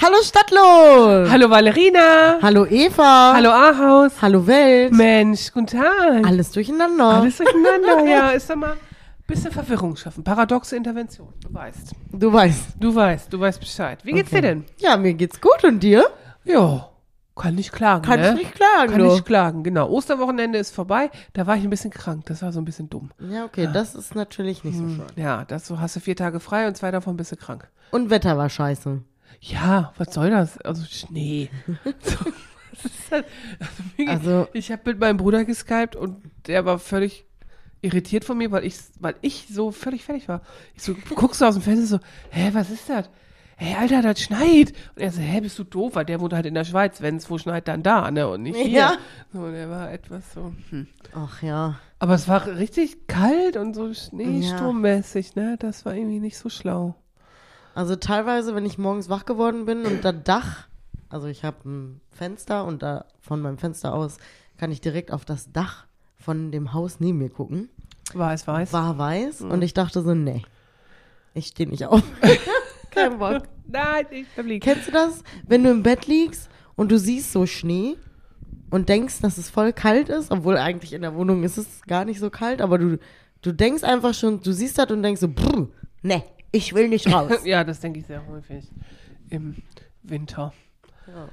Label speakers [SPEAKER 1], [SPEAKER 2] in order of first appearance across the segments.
[SPEAKER 1] Hallo Stadtlos.
[SPEAKER 2] Hallo Valerina.
[SPEAKER 1] Hallo Eva.
[SPEAKER 2] Hallo Ahaus.
[SPEAKER 1] Hallo Welt.
[SPEAKER 2] Mensch, guten Tag.
[SPEAKER 1] Alles durcheinander.
[SPEAKER 2] Alles durcheinander, ja. Ist doch mal ein bisschen Verwirrung schaffen. Paradoxe Intervention. Du weißt.
[SPEAKER 1] Du weißt.
[SPEAKER 2] Du weißt, du weißt Bescheid. Wie geht's dir denn?
[SPEAKER 1] Ja, mir geht's gut und dir?
[SPEAKER 2] Ja, kann nicht klagen,
[SPEAKER 1] Kann
[SPEAKER 2] ne?
[SPEAKER 1] ich nicht klagen,
[SPEAKER 2] Kann
[SPEAKER 1] du.
[SPEAKER 2] nicht klagen, genau. Osterwochenende ist vorbei. Da war ich ein bisschen krank. Das war so ein bisschen dumm.
[SPEAKER 1] Ja, okay, das ist natürlich nicht so schön.
[SPEAKER 2] Ja, das so hast du vier Tage frei und zwei davon bist du krank.
[SPEAKER 1] Und Wetter war scheiße.
[SPEAKER 2] Ja, was soll das? Also Schnee. so, was ist das? Also,
[SPEAKER 1] Also-
[SPEAKER 2] ich habe mit meinem Bruder geskypt und der war völlig irritiert von mir, weil ich, weil ich so völlig fertig war. Ich so, guckst du aus dem Fenster so, hä, was ist das? Hä, Alter, das schneit. Und er so, hä, bist du doof? Weil der wohnt halt in der Schweiz. Wenn es wo schneit, dann da, ne? Und nicht hier.
[SPEAKER 1] Ja.
[SPEAKER 2] So, und der war etwas so, hm.
[SPEAKER 1] Ach ja.
[SPEAKER 2] Aber es war richtig kalt und so schneesturmmäßig, ne? Das war irgendwie nicht so schlau.
[SPEAKER 1] Also teilweise, wenn ich morgens wach geworden bin und das Dach, also ich habe ein Fenster und da von meinem Fenster aus kann ich direkt auf das Dach von dem Haus neben mir gucken.
[SPEAKER 2] War es weiß?
[SPEAKER 1] War weiß und ich dachte so, nee, ich stehe nicht auf. Kein Bock.
[SPEAKER 2] Nein, ich bleib liegen.
[SPEAKER 1] Kennst du das? Wenn du im Bett liegst und du siehst so Schnee und denkst, dass es voll kalt ist, obwohl eigentlich in der Wohnung ist es gar nicht so kalt, aber du, du denkst einfach schon, du siehst das und denkst so, brr, nee, ich will nicht raus.
[SPEAKER 2] Ja, das denke ich sehr häufig im Winter.
[SPEAKER 1] Ja.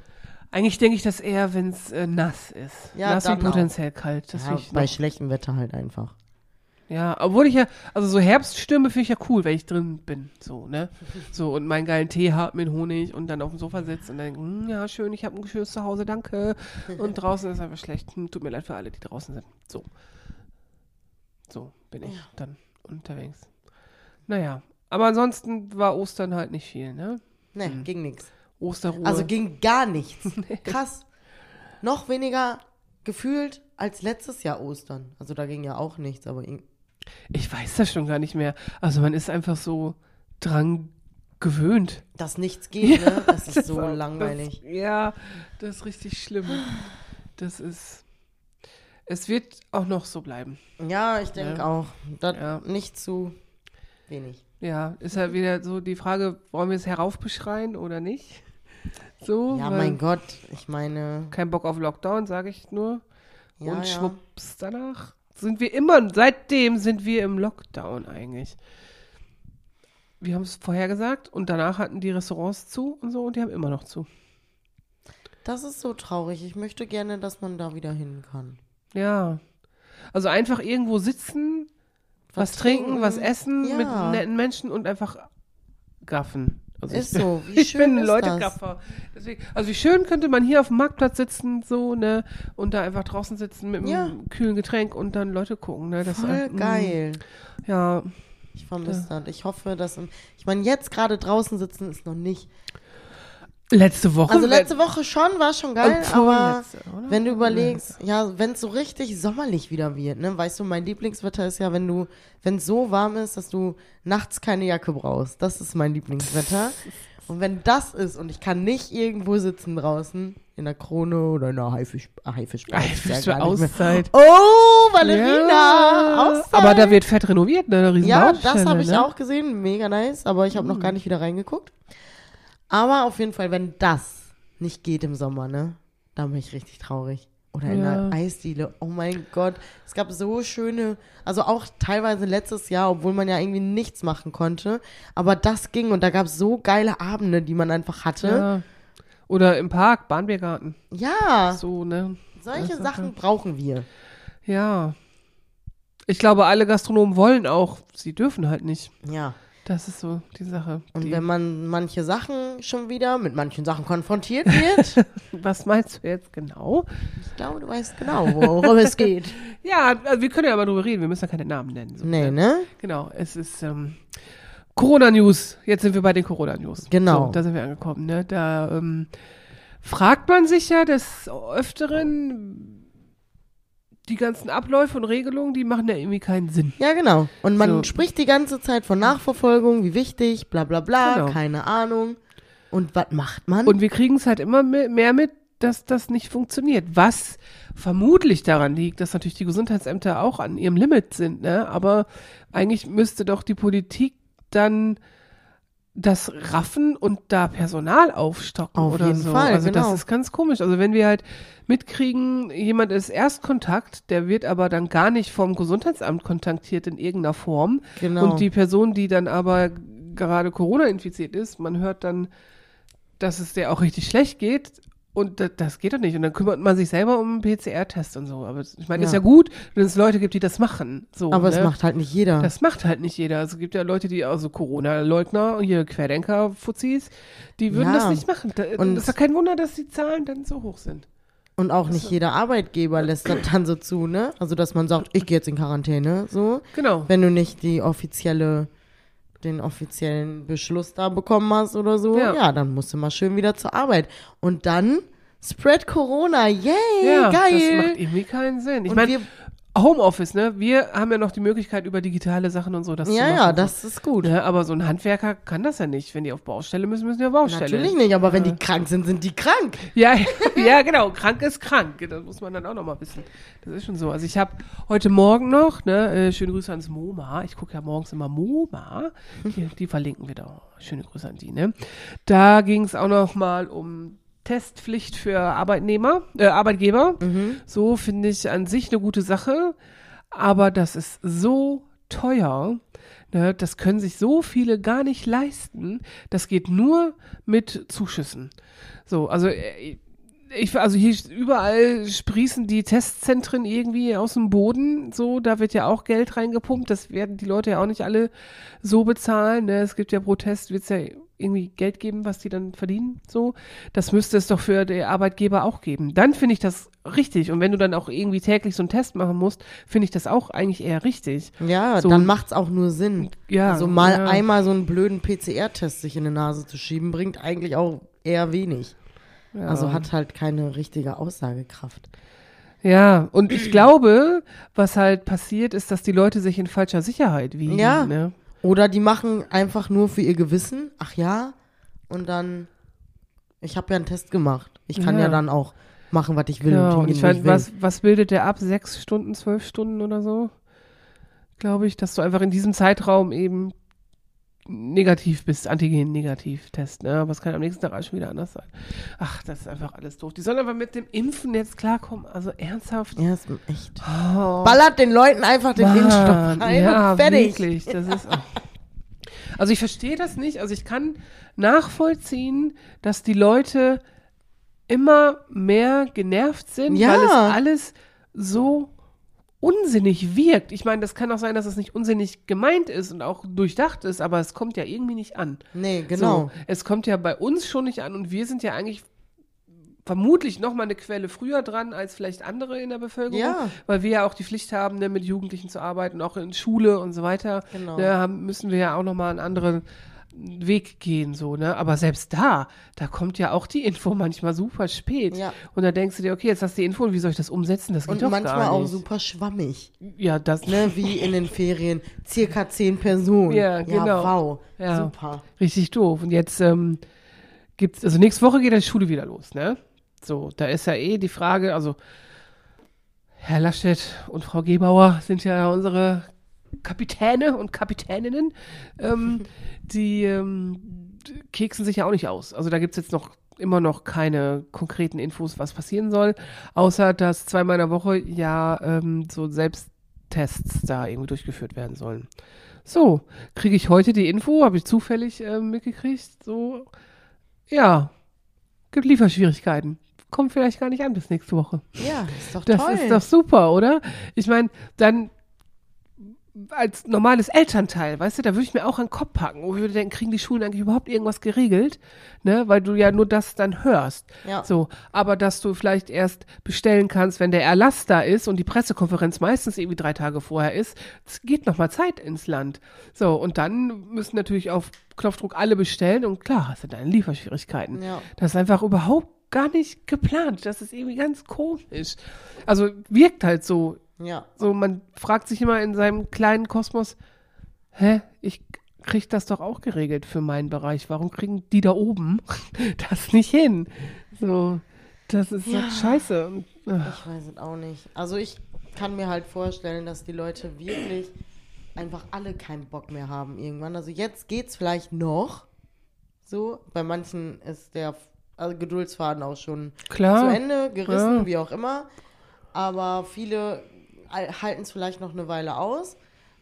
[SPEAKER 2] Eigentlich denke ich das eher, wenn es äh, nass ist.
[SPEAKER 1] Ja,
[SPEAKER 2] nass
[SPEAKER 1] dann
[SPEAKER 2] und potenziell kalt. Das
[SPEAKER 1] ja, bei
[SPEAKER 2] noch,
[SPEAKER 1] schlechtem Wetter halt einfach.
[SPEAKER 2] ja, obwohl ich ja, also so Herbststürme finde ich ja cool, wenn ich drin bin, so, ne? So, und meinen geilen Tee habe mit Honig und dann auf dem Sofa sitze und dann, hm, ja, schön, ich habe ein schönes Zuhause, danke. Und draußen ist einfach schlecht. Hm, tut mir leid für alle, die draußen sind. So. So bin ich dann unterwegs. Naja, aber ansonsten war Ostern halt nicht viel, ne?
[SPEAKER 1] Nee, ging nix.
[SPEAKER 2] Osterruhe.
[SPEAKER 1] Also ging gar nichts. Krass. Noch weniger gefühlt als letztes Jahr Ostern. Also da ging ja auch nichts, aber
[SPEAKER 2] Ich weiß das schon gar nicht mehr. Also man ist einfach so dran gewöhnt.
[SPEAKER 1] dass nichts geht, ne? Das ist so
[SPEAKER 2] war-
[SPEAKER 1] langweilig.
[SPEAKER 2] Das, ja, das ist richtig schlimm. Das ist. Es wird auch noch so bleiben.
[SPEAKER 1] Ja, ich denke
[SPEAKER 2] Ja.
[SPEAKER 1] auch. Das
[SPEAKER 2] Ja.
[SPEAKER 1] nicht zu wenig.
[SPEAKER 2] Ja, ist ja wieder so die Frage, wollen wir es heraufbeschreien oder nicht? So,
[SPEAKER 1] Ja, mein Gott, ich meine,
[SPEAKER 2] kein Bock auf Lockdown, sage ich nur.
[SPEAKER 1] ja,
[SPEAKER 2] Und
[SPEAKER 1] ja.
[SPEAKER 2] schwupps, danach sind wir immer, seitdem sind wir im Lockdown eigentlich. Wir haben es vorher gesagt und danach hatten die Restaurants zu und so und die haben immer noch zu.
[SPEAKER 1] Das ist so traurig. Ich möchte gerne, dass man da wieder hin kann.
[SPEAKER 2] Ja. Also einfach irgendwo sitzen, was, trinken, was essen
[SPEAKER 1] Ja.
[SPEAKER 2] mit netten Menschen und einfach gaffen. Also
[SPEAKER 1] Ist
[SPEAKER 2] ich,
[SPEAKER 1] so. Wie
[SPEAKER 2] ich
[SPEAKER 1] schön
[SPEAKER 2] bin
[SPEAKER 1] ist
[SPEAKER 2] Leute
[SPEAKER 1] das?
[SPEAKER 2] Deswegen, also wie schön könnte man hier auf dem Marktplatz sitzen, so, ne, und da einfach draußen sitzen mit einem
[SPEAKER 1] Ja.
[SPEAKER 2] kühlen Getränk und dann Leute gucken, ne. Das,
[SPEAKER 1] Voll
[SPEAKER 2] mm,
[SPEAKER 1] geil.
[SPEAKER 2] Ja,
[SPEAKER 1] Ich vermisse das. Ich hoffe, dass. Ich meine, jetzt gerade draußen sitzen ist noch nicht.
[SPEAKER 2] Letzte Woche.
[SPEAKER 1] Also letzte Woche schon, war schon geil, aber
[SPEAKER 2] oder?
[SPEAKER 1] wenn du überlegst, ja, wenn es so richtig sommerlich wieder wird, ne, weißt du, mein Lieblingswetter ist ja, wenn du, wenn es so warm ist, dass du nachts keine Jacke brauchst. Das ist mein Lieblingswetter. Und wenn das ist und ich kann nicht irgendwo sitzen draußen, in der Krone oder in der Haifisch, Haifisch,
[SPEAKER 2] Haifisch für Auszeit.
[SPEAKER 1] Oh, Valerina!
[SPEAKER 2] Ja,
[SPEAKER 1] Auszeit.
[SPEAKER 2] aber da wird fett renoviert, ne? Eine riesen
[SPEAKER 1] Ja, das habe ich
[SPEAKER 2] ne?
[SPEAKER 1] auch gesehen. Mega nice, aber ich habe
[SPEAKER 2] Mhm.
[SPEAKER 1] noch gar nicht wieder reingeguckt. Aber auf jeden Fall, wenn das nicht geht im Sommer, ne, dann bin ich richtig traurig. Oder in
[SPEAKER 2] Ja.
[SPEAKER 1] der Eisdiele. Oh mein Gott. Es gab so schöne, also auch teilweise letztes Jahr, obwohl man ja irgendwie nichts machen konnte. Aber das ging und da gab es so geile Abende, die man einfach hatte.
[SPEAKER 2] Ja. Oder im Park, Bahnbiergarten.
[SPEAKER 1] Ja,
[SPEAKER 2] So, ne?
[SPEAKER 1] solche
[SPEAKER 2] das
[SPEAKER 1] Sachen brauchen wir.
[SPEAKER 2] Ja. Ich glaube, alle Gastronomen wollen auch, sie dürfen halt nicht.
[SPEAKER 1] Ja.
[SPEAKER 2] Das ist so die Sache.
[SPEAKER 1] Und
[SPEAKER 2] die,
[SPEAKER 1] wenn man manche Sachen schon wieder mit manchen Sachen konfrontiert wird,
[SPEAKER 2] was meinst du jetzt genau?
[SPEAKER 1] ich glaube, du weißt genau, worum es geht.
[SPEAKER 2] Ja, also wir können ja mal drüber reden, wir müssen ja keine Namen nennen. So,
[SPEAKER 1] Nee, ne?
[SPEAKER 2] Genau, es ist ähm, Corona-News. Jetzt sind wir bei den Corona-News.
[SPEAKER 1] Genau.
[SPEAKER 2] So, da sind wir angekommen. Ne? Da ähm, fragt man sich ja des Öfteren, die ganzen Abläufe und Regelungen, die machen ja irgendwie keinen Sinn.
[SPEAKER 1] Ja, genau. Und man
[SPEAKER 2] So.
[SPEAKER 1] spricht die ganze Zeit von Nachverfolgung, wie wichtig, bla bla bla,
[SPEAKER 2] Genau.
[SPEAKER 1] keine Ahnung. Und was macht man?
[SPEAKER 2] Und wir kriegen es halt immer me- mehr mit, dass das nicht funktioniert. Was vermutlich daran liegt, dass natürlich die Gesundheitsämter auch an ihrem Limit sind, ne? Aber eigentlich müsste doch die Politik dann das raffen und da Personal aufstocken
[SPEAKER 1] Auf
[SPEAKER 2] oder
[SPEAKER 1] jeden
[SPEAKER 2] so.
[SPEAKER 1] Fall,
[SPEAKER 2] also
[SPEAKER 1] genau.
[SPEAKER 2] das ist ganz komisch. Also wenn wir halt mitkriegen, jemand ist Erstkontakt, der wird aber dann gar nicht vom Gesundheitsamt kontaktiert in irgendeiner Form.
[SPEAKER 1] Genau.
[SPEAKER 2] Und die Person, die dann aber gerade Corona infiziert ist, man hört dann, dass es der auch richtig schlecht geht. Und das, das geht doch nicht. Und dann kümmert man sich selber um einen PCR-Test und so. Aber ich meine,
[SPEAKER 1] Ja.
[SPEAKER 2] ist ja gut, wenn es Leute gibt, die das machen. So,
[SPEAKER 1] Aber
[SPEAKER 2] ne?
[SPEAKER 1] es macht halt nicht jeder.
[SPEAKER 2] Das macht halt nicht jeder. Also es gibt ja Leute, die, also Corona-Leugner, hier Querdenker-Fuzis, die würden
[SPEAKER 1] Ja.
[SPEAKER 2] das nicht machen. Da,
[SPEAKER 1] Und-
[SPEAKER 2] das ist ja kein Wunder, dass die Zahlen dann so hoch sind.
[SPEAKER 1] Und auch nicht jeder Arbeitgeber lässt das dann so zu, ne? Also, dass man sagt, ich gehe jetzt in Quarantäne, so.
[SPEAKER 2] Genau.
[SPEAKER 1] Wenn du nicht die offizielle, den offiziellen Beschluss da bekommen hast oder so,
[SPEAKER 2] Ja.
[SPEAKER 1] ja, dann musst du mal schön wieder zur Arbeit. Und dann spread Corona, yay,
[SPEAKER 2] Ja,
[SPEAKER 1] geil.
[SPEAKER 2] das macht irgendwie keinen Sinn. Ich meine, Homeoffice, ne? Wir haben ja noch die Möglichkeit, über digitale Sachen und so das zu
[SPEAKER 1] ja,
[SPEAKER 2] machen.
[SPEAKER 1] ja, das ist gut.
[SPEAKER 2] Ne, aber so ein Handwerker kann das ja nicht. Wenn die auf Baustelle müssen, müssen die auf Baustelle.
[SPEAKER 1] Natürlich nicht, aber wenn die krank sind, sind die krank.
[SPEAKER 2] Ja, ja, genau. Krank ist krank. Das muss man dann auch noch mal wissen. Das ist schon so. Also ich habe heute Morgen noch, ne, äh, schöne Grüße ans MoMA. Ich gucke ja morgens immer MoMA. Die, die verlinken wir da. Schöne Grüße an die, ne. Da ging es auch noch mal um Testpflicht für Arbeitnehmer, äh, Arbeitgeber. So finde ich an sich eine gute Sache. Aber das ist so teuer. Ne, das können sich so viele gar nicht leisten. Das geht nur mit Zuschüssen. So, also äh, ich, also hier überall sprießen die Testzentren irgendwie aus dem Boden. So, da wird ja auch Geld reingepumpt. Das werden die Leute ja auch nicht alle so bezahlen. Ne? Es gibt ja pro Test, wird es ja irgendwie Geld geben, was die dann verdienen. So, das müsste es doch für die Arbeitgeber auch geben. Dann finde ich das richtig. Und wenn du dann auch irgendwie täglich so einen Test machen musst, finde ich das auch eigentlich eher richtig.
[SPEAKER 1] Ja,
[SPEAKER 2] So.
[SPEAKER 1] dann macht's auch nur Sinn.
[SPEAKER 2] Ja,
[SPEAKER 1] Also mal
[SPEAKER 2] ja.
[SPEAKER 1] einmal so einen blöden PCR-Test sich in die Nase zu schieben, bringt eigentlich auch eher wenig.
[SPEAKER 2] Ja.
[SPEAKER 1] Also hat halt keine richtige Aussagekraft.
[SPEAKER 2] Ja, und ich glaube, was halt passiert, ist, dass die Leute sich in falscher Sicherheit wiegen.
[SPEAKER 1] Ja.
[SPEAKER 2] Ne?
[SPEAKER 1] Oder die machen einfach nur für ihr Gewissen, ach ja, und dann, ich habe ja einen Test gemacht. Ich kann ja,
[SPEAKER 2] Ja.
[SPEAKER 1] dann auch machen, was ich will.
[SPEAKER 2] Ja, und ich
[SPEAKER 1] wo
[SPEAKER 2] meine,
[SPEAKER 1] will.
[SPEAKER 2] was, was bildet der ab? Sechs Stunden, zwölf Stunden oder so? Glaube ich, dass du einfach in diesem Zeitraum eben negativ bist, Antigen-Negativ-Test, ne? Aber es kann am nächsten Tag auch schon wieder anders sein. Ach, das ist einfach alles doof. Die sollen aber mit dem Impfen jetzt klarkommen. Also ernsthaft.
[SPEAKER 1] Ja, ist echt.
[SPEAKER 2] Oh,
[SPEAKER 1] Ballert den Leuten einfach den
[SPEAKER 2] Mann,
[SPEAKER 1] Impfstoff rein
[SPEAKER 2] ja,
[SPEAKER 1] und fertig.
[SPEAKER 2] Wirklich, das ist. Also ich verstehe das nicht. Also ich kann nachvollziehen, dass die Leute immer mehr genervt sind,
[SPEAKER 1] Ja.
[SPEAKER 2] weil es alles so unsinnig wirkt. Ich meine, das kann auch sein, dass es nicht unsinnig gemeint ist und auch durchdacht ist, aber es kommt ja irgendwie nicht an.
[SPEAKER 1] Nee, genau.
[SPEAKER 2] So, es kommt ja bei uns schon nicht an und wir sind ja eigentlich vermutlich noch mal eine Quelle früher dran als vielleicht andere in der Bevölkerung,
[SPEAKER 1] Ja.
[SPEAKER 2] weil wir ja auch die Pflicht haben, ne, mit Jugendlichen zu arbeiten, auch in Schule und so weiter.
[SPEAKER 1] Genau.
[SPEAKER 2] Ne, haben, müssen wir ja auch noch mal einen anderen Weg gehen, so, ne? Aber selbst da, da kommt ja auch die Info manchmal super spät.
[SPEAKER 1] Ja.
[SPEAKER 2] Und da denkst du dir, okay, jetzt hast du die Info und wie soll ich das umsetzen? Das geht
[SPEAKER 1] Und
[SPEAKER 2] doch
[SPEAKER 1] manchmal
[SPEAKER 2] gar
[SPEAKER 1] auch
[SPEAKER 2] nicht.
[SPEAKER 1] super schwammig.
[SPEAKER 2] Ja, das,
[SPEAKER 1] Ne, wie in den Ferien. Circa zehn Personen.
[SPEAKER 2] Ja, genau.
[SPEAKER 1] Ja, wow.
[SPEAKER 2] Ja.
[SPEAKER 1] Super.
[SPEAKER 2] Richtig doof. Und jetzt ähm, gibt's, also nächste Woche geht die Schule wieder los, ne? So, da ist ja eh die Frage, also Herr Laschet und Frau Gebauer sind ja unsere Kapitäne und Kapitäninnen. Ähm, die ähm, keksen sich ja auch nicht aus. Also da gibt's jetzt noch immer noch keine konkreten Infos, was passieren soll, außer dass zweimal in der Woche ja ähm, so Selbsttests da irgendwie durchgeführt werden sollen. So, kriege ich heute die Info, habe ich zufällig ähm, mitgekriegt, so, ja, gibt Lieferschwierigkeiten. Kommt vielleicht gar nicht an bis nächste Woche.
[SPEAKER 1] Ja, ist doch
[SPEAKER 2] Das
[SPEAKER 1] toll.
[SPEAKER 2] ist doch super, oder? Ich meine, dann als normales Elternteil, weißt du, da würde ich mir auch den Kopf packen. Und ich würde denken, kriegen die Schulen eigentlich überhaupt irgendwas geregelt? Ne? Weil du ja nur das dann hörst.
[SPEAKER 1] Ja.
[SPEAKER 2] So, aber dass du vielleicht erst bestellen kannst, wenn der Erlass da ist und die Pressekonferenz meistens irgendwie drei Tage vorher ist, es geht nochmal Zeit ins Land. So, und dann müssen natürlich auf Knopfdruck alle bestellen und klar hast du deine Lieferschwierigkeiten.
[SPEAKER 1] Ja.
[SPEAKER 2] Das ist einfach überhaupt gar nicht geplant. Das ist irgendwie ganz komisch. Also wirkt halt so.
[SPEAKER 1] Ja.
[SPEAKER 2] So, man fragt sich immer in seinem kleinen Kosmos, hä, ich krieg das doch auch geregelt für meinen Bereich. Warum kriegen die da oben das nicht hin? So, das ist
[SPEAKER 1] Ja.
[SPEAKER 2] scheiße. Und,
[SPEAKER 1] Ich weiß es auch nicht. Also ich kann mir halt vorstellen, dass die Leute wirklich einfach alle keinen Bock mehr haben irgendwann. Also jetzt geht's vielleicht noch so. Bei manchen ist der also Geduldsfaden auch schon
[SPEAKER 2] Klar.
[SPEAKER 1] zu Ende, gerissen,
[SPEAKER 2] Ja.
[SPEAKER 1] wie auch immer. Aber viele halten es vielleicht noch eine Weile aus.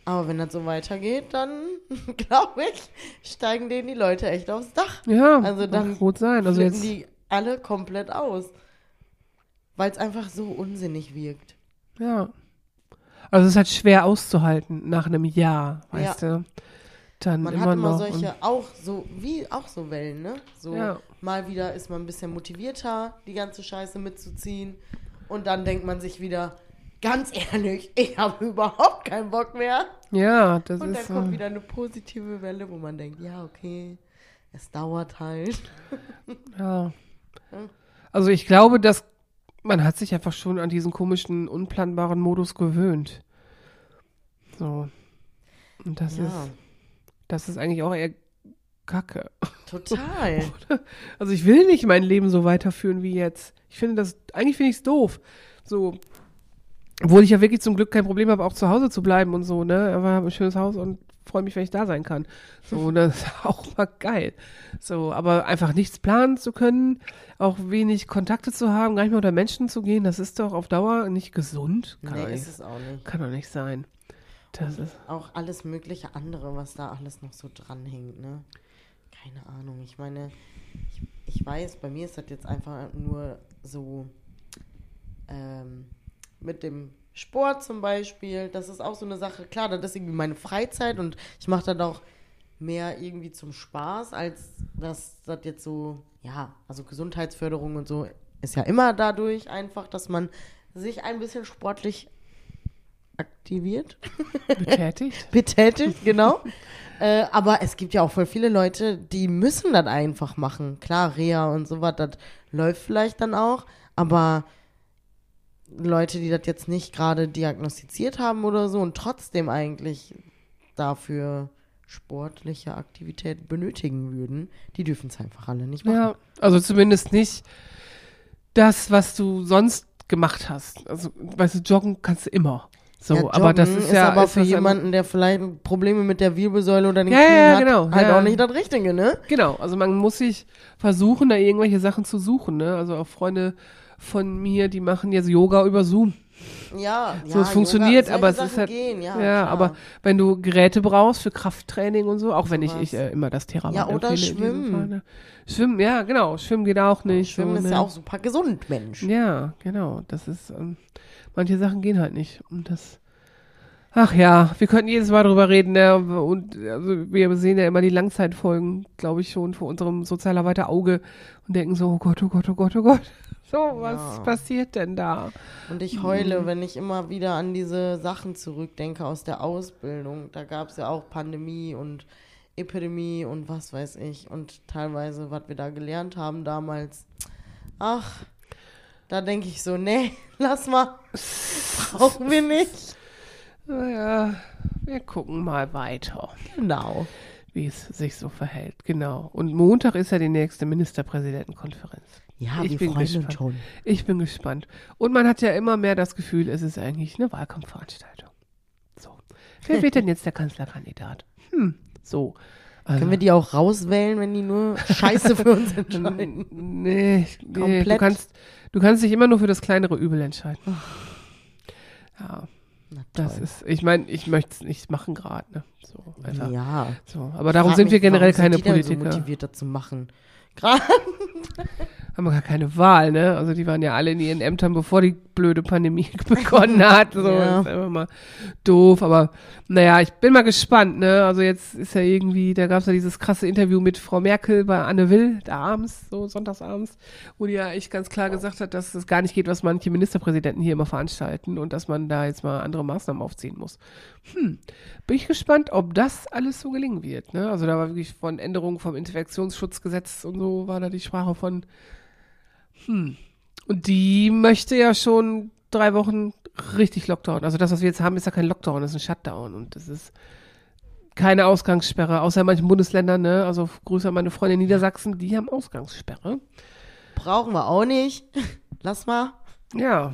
[SPEAKER 1] Aber wenn das so weitergeht, dann glaube ich, steigen denen die Leute echt aufs Dach.
[SPEAKER 2] ja,
[SPEAKER 1] Also dann
[SPEAKER 2] gut sein. Also jetzt,
[SPEAKER 1] die alle komplett aus. Weil es einfach so unsinnig wirkt.
[SPEAKER 2] ja. Also es ist halt schwer auszuhalten nach einem Jahr, weißt du. Dann
[SPEAKER 1] Man
[SPEAKER 2] immer
[SPEAKER 1] hat immer
[SPEAKER 2] noch.
[SPEAKER 1] solche auch so, wie auch so Wellen, ne? So
[SPEAKER 2] Ja.
[SPEAKER 1] mal wieder ist man ein bisschen motivierter, die ganze Scheiße mitzuziehen. Und dann denkt man sich wieder, ganz ehrlich, ich habe überhaupt keinen Bock mehr.
[SPEAKER 2] ja, das
[SPEAKER 1] Und dann
[SPEAKER 2] ist.
[SPEAKER 1] kommt wieder eine positive Welle, wo man denkt, ja, okay, es dauert halt.
[SPEAKER 2] Ja. Also ich glaube, dass man hat sich einfach schon an diesen komischen, unplanbaren Modus gewöhnt. So. Und das
[SPEAKER 1] ja,
[SPEAKER 2] ist, das ist eigentlich auch eher Kacke.
[SPEAKER 1] total.
[SPEAKER 2] Also ich will nicht mein Leben so weiterführen wie jetzt. Ich finde das, eigentlich finde ich es doof. So. Obwohl ich ja wirklich zum Glück kein Problem habe, auch zu Hause zu bleiben und so, ne? Aber habe ein schönes Haus und freue mich, wenn ich da sein kann. So, das ist auch mal geil. So, aber einfach nichts planen zu können, auch wenig Kontakte zu haben, gar nicht mehr unter Menschen zu gehen, das ist doch auf Dauer nicht gesund. Kann,
[SPEAKER 1] nee,
[SPEAKER 2] nicht,
[SPEAKER 1] ist es auch nicht.
[SPEAKER 2] kann doch nicht sein. Das ist,
[SPEAKER 1] Auch alles mögliche andere, was da alles noch so dranhängt, ne? Keine Ahnung. Ich meine, ich, ich weiß, bei mir ist das jetzt einfach nur so ähm, mit dem Sport zum Beispiel. Das ist auch so eine Sache. Klar, das ist irgendwie meine Freizeit und ich mache das auch mehr irgendwie zum Spaß, als dass das jetzt so, ja, also Gesundheitsförderung und so ist ja immer dadurch einfach, dass man sich ein bisschen sportlich aktiviert
[SPEAKER 2] betätigt.
[SPEAKER 1] betätigt, genau. äh, aber es gibt ja auch voll viele Leute, die müssen das einfach machen. Klar, Reha und sowas, das läuft vielleicht dann auch, aber Leute, die das jetzt nicht gerade diagnostiziert haben oder so und trotzdem eigentlich dafür sportliche Aktivität benötigen würden, die dürfen es einfach alle nicht machen.
[SPEAKER 2] Ja, also zumindest nicht das, was du sonst gemacht hast. Also, weißt du, joggen kannst du immer. So,
[SPEAKER 1] Ja,
[SPEAKER 2] aber das
[SPEAKER 1] Joggen
[SPEAKER 2] ist ja
[SPEAKER 1] aber
[SPEAKER 2] ist
[SPEAKER 1] für jemanden, der vielleicht Probleme mit der Wirbelsäule oder den
[SPEAKER 2] Ja,
[SPEAKER 1] Knien
[SPEAKER 2] ja,
[SPEAKER 1] hat,
[SPEAKER 2] genau,
[SPEAKER 1] halt
[SPEAKER 2] ja.
[SPEAKER 1] auch nicht das Richtige, ne?
[SPEAKER 2] Genau, also man muss sich versuchen, da irgendwelche Sachen zu suchen. Ne? Also auch Freunde von mir, die machen jetzt Yoga über Zoom.
[SPEAKER 1] Ja,
[SPEAKER 2] So,
[SPEAKER 1] ja,
[SPEAKER 2] es funktioniert,
[SPEAKER 1] Yoga,
[SPEAKER 2] aber es ist halt.
[SPEAKER 1] Gehen, ja,
[SPEAKER 2] ja aber wenn du Geräte brauchst für Krafttraining und so, auch wenn ich, ich äh, immer das Theraband
[SPEAKER 1] Ja, oder Schwimmen.
[SPEAKER 2] Fall, ne? Schwimmen, ja, genau. Schwimmen geht auch nicht.
[SPEAKER 1] Schwimmen
[SPEAKER 2] so,
[SPEAKER 1] ist
[SPEAKER 2] ne?
[SPEAKER 1] ja auch super gesund, Mensch.
[SPEAKER 2] Ja, genau. Das ist, ähm, manche Sachen gehen halt nicht. Und das, ach ja, wir könnten jedes Mal drüber reden, ne? Und also wir sehen ja immer die Langzeitfolgen, glaube ich, schon vor unserem Sozialarbeiter Auge und denken so, oh Gott, oh Gott, oh Gott, oh Gott. So, was
[SPEAKER 1] Ja.
[SPEAKER 2] passiert denn da?
[SPEAKER 1] Und ich heule, wenn ich immer wieder an diese Sachen zurückdenke aus der Ausbildung. Da gab es ja auch Pandemie und Epidemie und was weiß ich. Und teilweise, was wir da gelernt haben damals. Ach, da denke ich so, nee, lass mal. Brauchen wir nicht.
[SPEAKER 2] Naja, wir gucken mal weiter,
[SPEAKER 1] Genau.
[SPEAKER 2] wie es sich so verhält. Genau. Und Montag ist ja die nächste Ministerpräsidentenkonferenz.
[SPEAKER 1] Ja,
[SPEAKER 2] Ich
[SPEAKER 1] wir
[SPEAKER 2] bin
[SPEAKER 1] freuen
[SPEAKER 2] gespannt.
[SPEAKER 1] uns schon.
[SPEAKER 2] Ich bin gespannt. Und man hat ja immer mehr das Gefühl, es ist eigentlich eine Wahlkampfveranstaltung. So. Wer wird denn jetzt der Kanzlerkandidat? Hm, so. Also,
[SPEAKER 1] Können wir die auch rauswählen, wenn die nur Scheiße für uns entscheiden?
[SPEAKER 2] nee, nee du
[SPEAKER 1] Komplett.
[SPEAKER 2] kannst, du kannst dich immer nur für das kleinere Übel entscheiden. Ja, das ist, ich meine, ich möchte es nicht machen gerade, ne? So, einfach.
[SPEAKER 1] Ja.
[SPEAKER 2] So. Aber darum sind wir generell keine
[SPEAKER 1] sind die denn
[SPEAKER 2] Politiker.
[SPEAKER 1] So motiviert, das zu machen. Gerade
[SPEAKER 2] haben wir gar keine Wahl, ne? Also die waren ja alle in ihren Ämtern, bevor die blöde Pandemie begonnen hat. So,
[SPEAKER 1] Ja.
[SPEAKER 2] ist einfach mal doof. Aber naja, ich bin mal gespannt, ne? Also jetzt ist ja irgendwie, da gab es ja dieses krasse Interview mit Frau Merkel bei Anne Will, da abends, so sonntagsabends, wo die ja echt ganz klar gesagt hat, dass es gar nicht geht, was manche Ministerpräsidenten hier immer veranstalten und dass man da jetzt mal andere Maßnahmen aufziehen muss. Hm, bin ich gespannt, ob das alles so gelingen wird. Ne? Also da war wirklich von Änderungen vom Infektionsschutzgesetz und so war da die Sprache von. Und die möchte ja schon drei Wochen richtig Lockdown. Also das, was wir jetzt haben, ist ja kein Lockdown, das ist ein Shutdown. Und das ist keine Ausgangssperre, außer in manchen Bundesländern, ne? Also Grüße an meine Freunde in Niedersachsen, die haben Ausgangssperre.
[SPEAKER 1] Brauchen wir auch nicht. Lass mal.
[SPEAKER 2] Ja.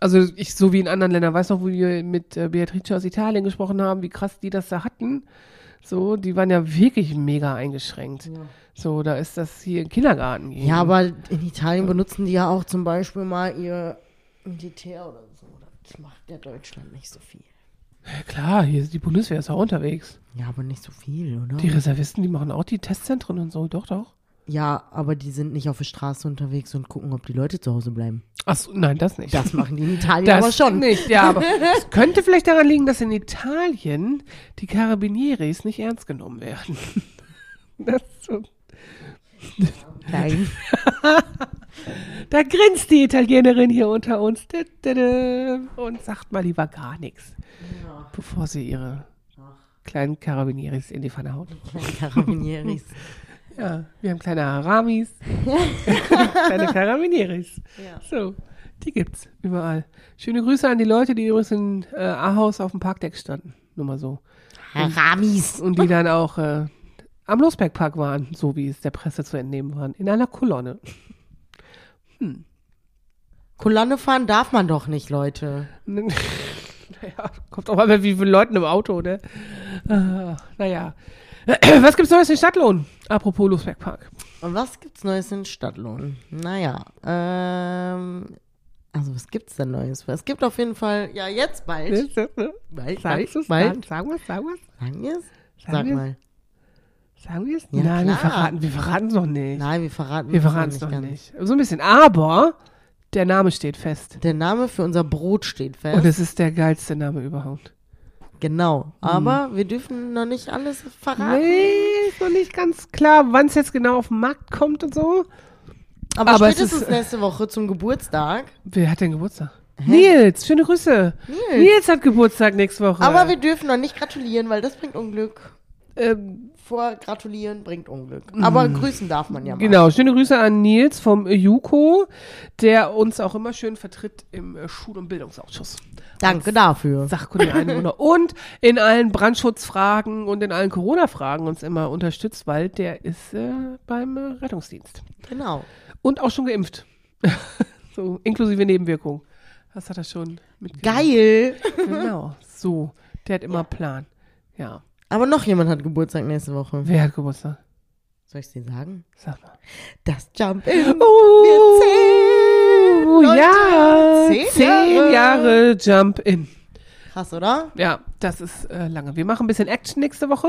[SPEAKER 2] Also ich, so wie in anderen Ländern, weiß noch, wo wir mit äh, Beatrice aus Italien gesprochen haben, wie krass die das da hatten. So, die waren ja wirklich mega eingeschränkt. So, da ist das hier im Kindergarten. gegeben.
[SPEAKER 1] Ja, aber in Italien benutzen die ja auch zum Beispiel mal ihr Militär oder so. Das macht ja Deutschland nicht so viel.
[SPEAKER 2] Ja, klar, hier ist die Bundeswehr ist auch unterwegs.
[SPEAKER 1] Ja, aber nicht so viel, oder?
[SPEAKER 2] Die Reservisten, die machen auch die Testzentren und so, doch, doch.
[SPEAKER 1] ja, aber die sind nicht auf der Straße unterwegs und gucken, ob die Leute zu Hause bleiben.
[SPEAKER 2] Achso, nein, das nicht.
[SPEAKER 1] Das machen die in Italien
[SPEAKER 2] Das
[SPEAKER 1] aber schon.
[SPEAKER 2] nicht, ja, aber es könnte vielleicht daran liegen, dass in Italien die Carabinieris nicht ernst genommen werden. Das ist so.
[SPEAKER 1] Nein.
[SPEAKER 2] Da grinst die Italienerin hier unter uns und sagt mal lieber gar nichts, bevor sie ihre kleinen Carabinieris in die Pfanne haut.
[SPEAKER 1] Carabinieris.
[SPEAKER 2] Ja, wir haben kleine Haramis, kleine Carabinieris.
[SPEAKER 1] Ja.
[SPEAKER 2] So, die gibt's überall. Schöne Grüße an die Leute, die übrigens in äh, Ahaus auf dem Parkdeck standen. Nur mal so.
[SPEAKER 1] Haramis.
[SPEAKER 2] Und die dann auch äh, am Losbergpark waren, so wie es der Presse zu entnehmen waren, in einer Kolonne.
[SPEAKER 1] Kolonne fahren darf man doch nicht, Leute.
[SPEAKER 2] naja, kommt auch mal, wie viele Leute im Auto, ne? Ah, naja. Was gibt's Neues in Stadtlohn? Apropos Losbergpark.
[SPEAKER 1] Was gibt's Neues in Stadtlohn? Naja, ähm, also was gibt's denn Neues? Es gibt auf jeden Fall, ja jetzt bald. Bald,
[SPEAKER 2] Sagst du's?
[SPEAKER 1] bald.
[SPEAKER 2] Sagen wir's, sagen wir's?
[SPEAKER 1] Sagen wir's? Sag mal.
[SPEAKER 2] Sagen wir's?
[SPEAKER 1] Ja,
[SPEAKER 2] Nein, wir
[SPEAKER 1] klar.
[SPEAKER 2] verraten, wir verraten's noch nicht.
[SPEAKER 1] Nein, wir verraten
[SPEAKER 2] wir
[SPEAKER 1] es
[SPEAKER 2] noch
[SPEAKER 1] ganz.
[SPEAKER 2] nicht. So ein bisschen. Aber der Name steht fest.
[SPEAKER 1] Der Name für unser Brot steht fest.
[SPEAKER 2] Und es ist der geilste Name überhaupt.
[SPEAKER 1] genau. Aber wir dürfen noch nicht alles verraten.
[SPEAKER 2] Nee, ist noch nicht ganz klar, wann es jetzt genau auf den Markt kommt und so.
[SPEAKER 1] Aber,
[SPEAKER 2] Aber es
[SPEAKER 1] spätestens
[SPEAKER 2] ist-
[SPEAKER 1] nächste Woche zum Geburtstag.
[SPEAKER 2] Wer hat denn Geburtstag? Nils, schöne Grüße.
[SPEAKER 1] Nils.
[SPEAKER 2] Nils hat Geburtstag nächste Woche.
[SPEAKER 1] Aber wir dürfen noch nicht gratulieren, weil das bringt Unglück.
[SPEAKER 2] ähm,
[SPEAKER 1] Vor gratulieren bringt Unglück. Aber grüßen darf man ja mal.
[SPEAKER 2] genau, schöne Grüße an Nils vom JUKO, der uns auch immer schön vertritt im äh, Schul- und Bildungsausschuss.
[SPEAKER 1] Danke dafür.
[SPEAKER 2] Sachkundige Einwohner und in allen Brandschutzfragen und in allen Corona-Fragen uns immer unterstützt, weil der ist äh, beim äh, Rettungsdienst.
[SPEAKER 1] Genau.
[SPEAKER 2] Und auch schon geimpft. so, inklusive Nebenwirkungen. Das hat er schon mitgegeben.
[SPEAKER 1] Geil.
[SPEAKER 2] Genau, so. Der hat immer Plan. Ja.
[SPEAKER 1] Aber noch jemand hat Geburtstag nächste Woche.
[SPEAKER 2] Wer hat Geburtstag?
[SPEAKER 1] Soll ich dir sagen?
[SPEAKER 2] Sag mal.
[SPEAKER 1] Das Jump in.
[SPEAKER 2] Oh,
[SPEAKER 1] Wir zählen, Leute.
[SPEAKER 2] ja.
[SPEAKER 1] Zehn
[SPEAKER 2] Zehn,
[SPEAKER 1] Jahre.
[SPEAKER 2] Jahre Jump in.
[SPEAKER 1] Krass, oder?
[SPEAKER 2] Ja, das ist äh, lange. Wir machen ein bisschen Action nächste Woche.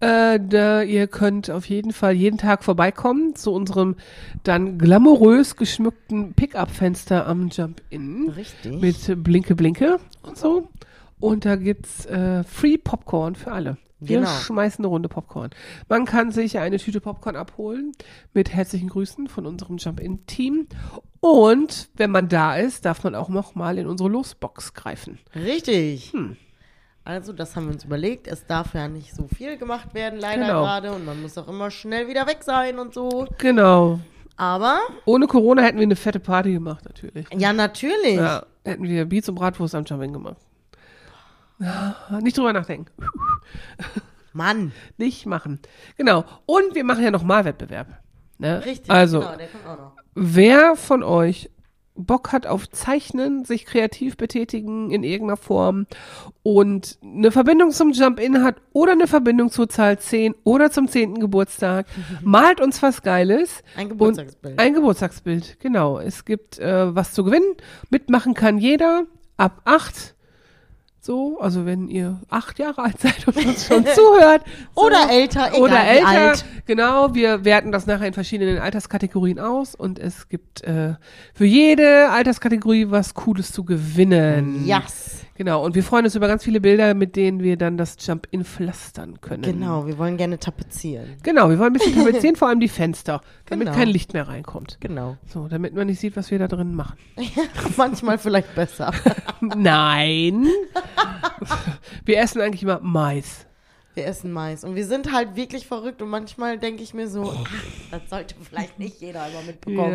[SPEAKER 2] Äh, da, ihr könnt auf jeden Fall jeden Tag vorbeikommen zu unserem dann glamourös geschmückten Pickup-Fenster am Jump-In.
[SPEAKER 1] Richtig.
[SPEAKER 2] Mit Blinke Blinke und so. Und da gibt's äh, Free Popcorn für alle. Wir
[SPEAKER 1] Genau.
[SPEAKER 2] schmeißen eine Runde Popcorn. Man kann sich eine Tüte Popcorn abholen mit herzlichen Grüßen von unserem Jump-In-Team. Und wenn man da ist, darf man auch noch mal in unsere Losbox greifen.
[SPEAKER 1] Richtig.
[SPEAKER 2] Hm.
[SPEAKER 1] Also, das haben wir uns überlegt. Es darf ja nicht so viel gemacht werden, leider
[SPEAKER 2] Genau.
[SPEAKER 1] gerade. Und man muss auch immer schnell wieder weg sein und so.
[SPEAKER 2] Genau.
[SPEAKER 1] Aber,
[SPEAKER 2] Ohne Corona hätten wir eine fette Party gemacht, natürlich.
[SPEAKER 1] ja, natürlich.
[SPEAKER 2] Ja, hätten wir Beats und Bratwurst am Jump-In gemacht. Nicht drüber nachdenken.
[SPEAKER 1] Mann.
[SPEAKER 2] Nicht machen. Genau. Und wir machen ja noch Malwettbewerb. Ne?
[SPEAKER 1] Richtig.
[SPEAKER 2] Also,
[SPEAKER 1] Genau, der kommt auch noch.
[SPEAKER 2] wer von euch Bock hat auf Zeichnen, sich kreativ betätigen in irgendeiner Form und eine Verbindung zum Jump-In hat oder eine Verbindung zur Zahl 10 oder zum 10. Geburtstag, malt uns was Geiles.
[SPEAKER 1] Ein Geburtstagsbild.
[SPEAKER 2] Ein Geburtstagsbild, genau. Es gibt äh, was zu gewinnen. Mitmachen kann jeder ab 8. So, also wenn ihr acht Jahre alt seid und uns schon zuhört. So.
[SPEAKER 1] Oder älter, egal
[SPEAKER 2] Oder älter.
[SPEAKER 1] alt.
[SPEAKER 2] Genau, wir werten das nachher in verschiedenen Alterskategorien aus und es gibt äh, für jede Alterskategorie was Cooles zu gewinnen.
[SPEAKER 1] Yes.
[SPEAKER 2] Genau, und wir freuen uns über ganz viele Bilder, mit denen wir dann das Jump-In pflastern können.
[SPEAKER 1] Genau, wir wollen gerne tapezieren.
[SPEAKER 2] Genau, wir wollen ein bisschen tapezieren, vor allem die Fenster, damit
[SPEAKER 1] Genau.
[SPEAKER 2] kein Licht mehr reinkommt.
[SPEAKER 1] Genau.
[SPEAKER 2] So, damit man nicht sieht, was wir da drin machen.
[SPEAKER 1] Manchmal vielleicht besser.
[SPEAKER 2] Nein. wir essen eigentlich immer Mais.
[SPEAKER 1] Wir essen Mais. Und wir sind halt wirklich verrückt und manchmal denke ich mir so, ach, das sollte vielleicht nicht jeder immer mitbekommen,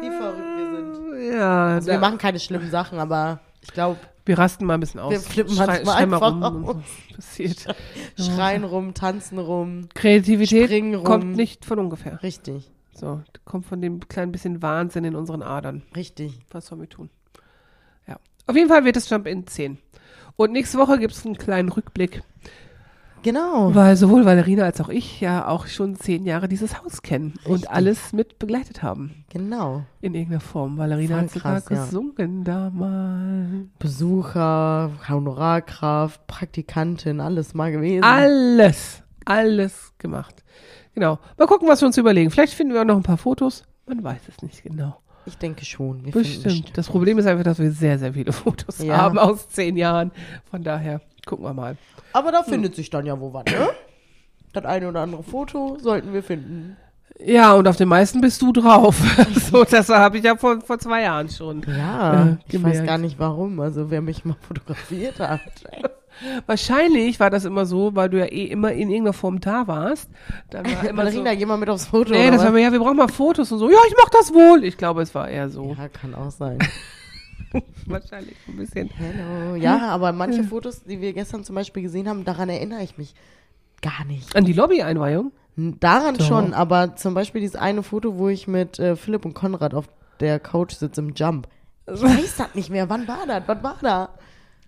[SPEAKER 1] wie verrückt wir sind.
[SPEAKER 2] Ja,
[SPEAKER 1] Also
[SPEAKER 2] da,
[SPEAKER 1] wir machen keine schlimmen Sachen, aber ich glaube,
[SPEAKER 2] wir rasten mal ein bisschen aus.
[SPEAKER 1] Wir flippen
[SPEAKER 2] Schrei- mal
[SPEAKER 1] einfach
[SPEAKER 2] rum und so. Passiert.
[SPEAKER 1] schreien rum, tanzen rum.
[SPEAKER 2] Kreativität
[SPEAKER 1] rum.
[SPEAKER 2] kommt nicht von ungefähr.
[SPEAKER 1] Richtig,
[SPEAKER 2] So, kommt von dem kleinen bisschen Wahnsinn in unseren Adern.
[SPEAKER 1] richtig.
[SPEAKER 2] Was sollen wir tun? Ja. Auf jeden Fall wird es Jump in 10. Und nächste Woche gibt es einen kleinen Rückblick,
[SPEAKER 1] Genau.
[SPEAKER 2] weil sowohl Valerina als auch ich ja auch schon zehn Jahre dieses Haus kennen und
[SPEAKER 1] Richtig.
[SPEAKER 2] alles mit begleitet haben.
[SPEAKER 1] Genau.
[SPEAKER 2] In irgendeiner Form. Valerina hat sogar
[SPEAKER 1] ja.
[SPEAKER 2] gesungen damals.
[SPEAKER 1] Besucher, Honorarkraft, Praktikantin, alles mal gewesen.
[SPEAKER 2] Alles, alles gemacht. Genau. Mal gucken, was wir uns überlegen. Vielleicht finden wir auch noch ein paar Fotos. Man weiß es nicht genau.
[SPEAKER 1] Ich denke schon. Wir
[SPEAKER 2] Bestimmt. Das Problem ist einfach, dass wir sehr, sehr viele Fotos
[SPEAKER 1] Ja.
[SPEAKER 2] haben aus zehn Jahren. Von daher gucken wir mal.
[SPEAKER 1] Aber da findet sich dann ja wo was, ne? Das eine oder andere Foto sollten wir finden.
[SPEAKER 2] Ja, und auf den meisten bist du drauf. so, das habe ich ja vor, vor zwei Jahren schon.
[SPEAKER 1] Ja,
[SPEAKER 2] Äh,
[SPEAKER 1] ich weiß gar nicht warum. Also wer mich mal fotografiert hat.
[SPEAKER 2] Wahrscheinlich war das immer so, weil du ja eh immer in irgendeiner Form da warst. Dann war immer so,
[SPEAKER 1] Valerina, geh mal mit aufs Foto.
[SPEAKER 2] nee, das
[SPEAKER 1] was?
[SPEAKER 2] war mir, ja, wir brauchen mal Fotos und so. Ja, ich mach das wohl. Ich glaube, es war eher so.
[SPEAKER 1] Ja, kann auch sein.
[SPEAKER 2] Wahrscheinlich ein bisschen.
[SPEAKER 1] Hello. Ja, aber manche Fotos, die wir gestern zum Beispiel gesehen haben, daran erinnere ich mich gar nicht.
[SPEAKER 2] An die Lobby-Einweihung?
[SPEAKER 1] Daran
[SPEAKER 2] Doch.
[SPEAKER 1] schon, aber zum Beispiel dieses eine Foto, wo ich mit äh, Philipp und Konrad auf der Couch sitze im Jump. Ich weiß das nicht mehr. Wann war das? Was war da?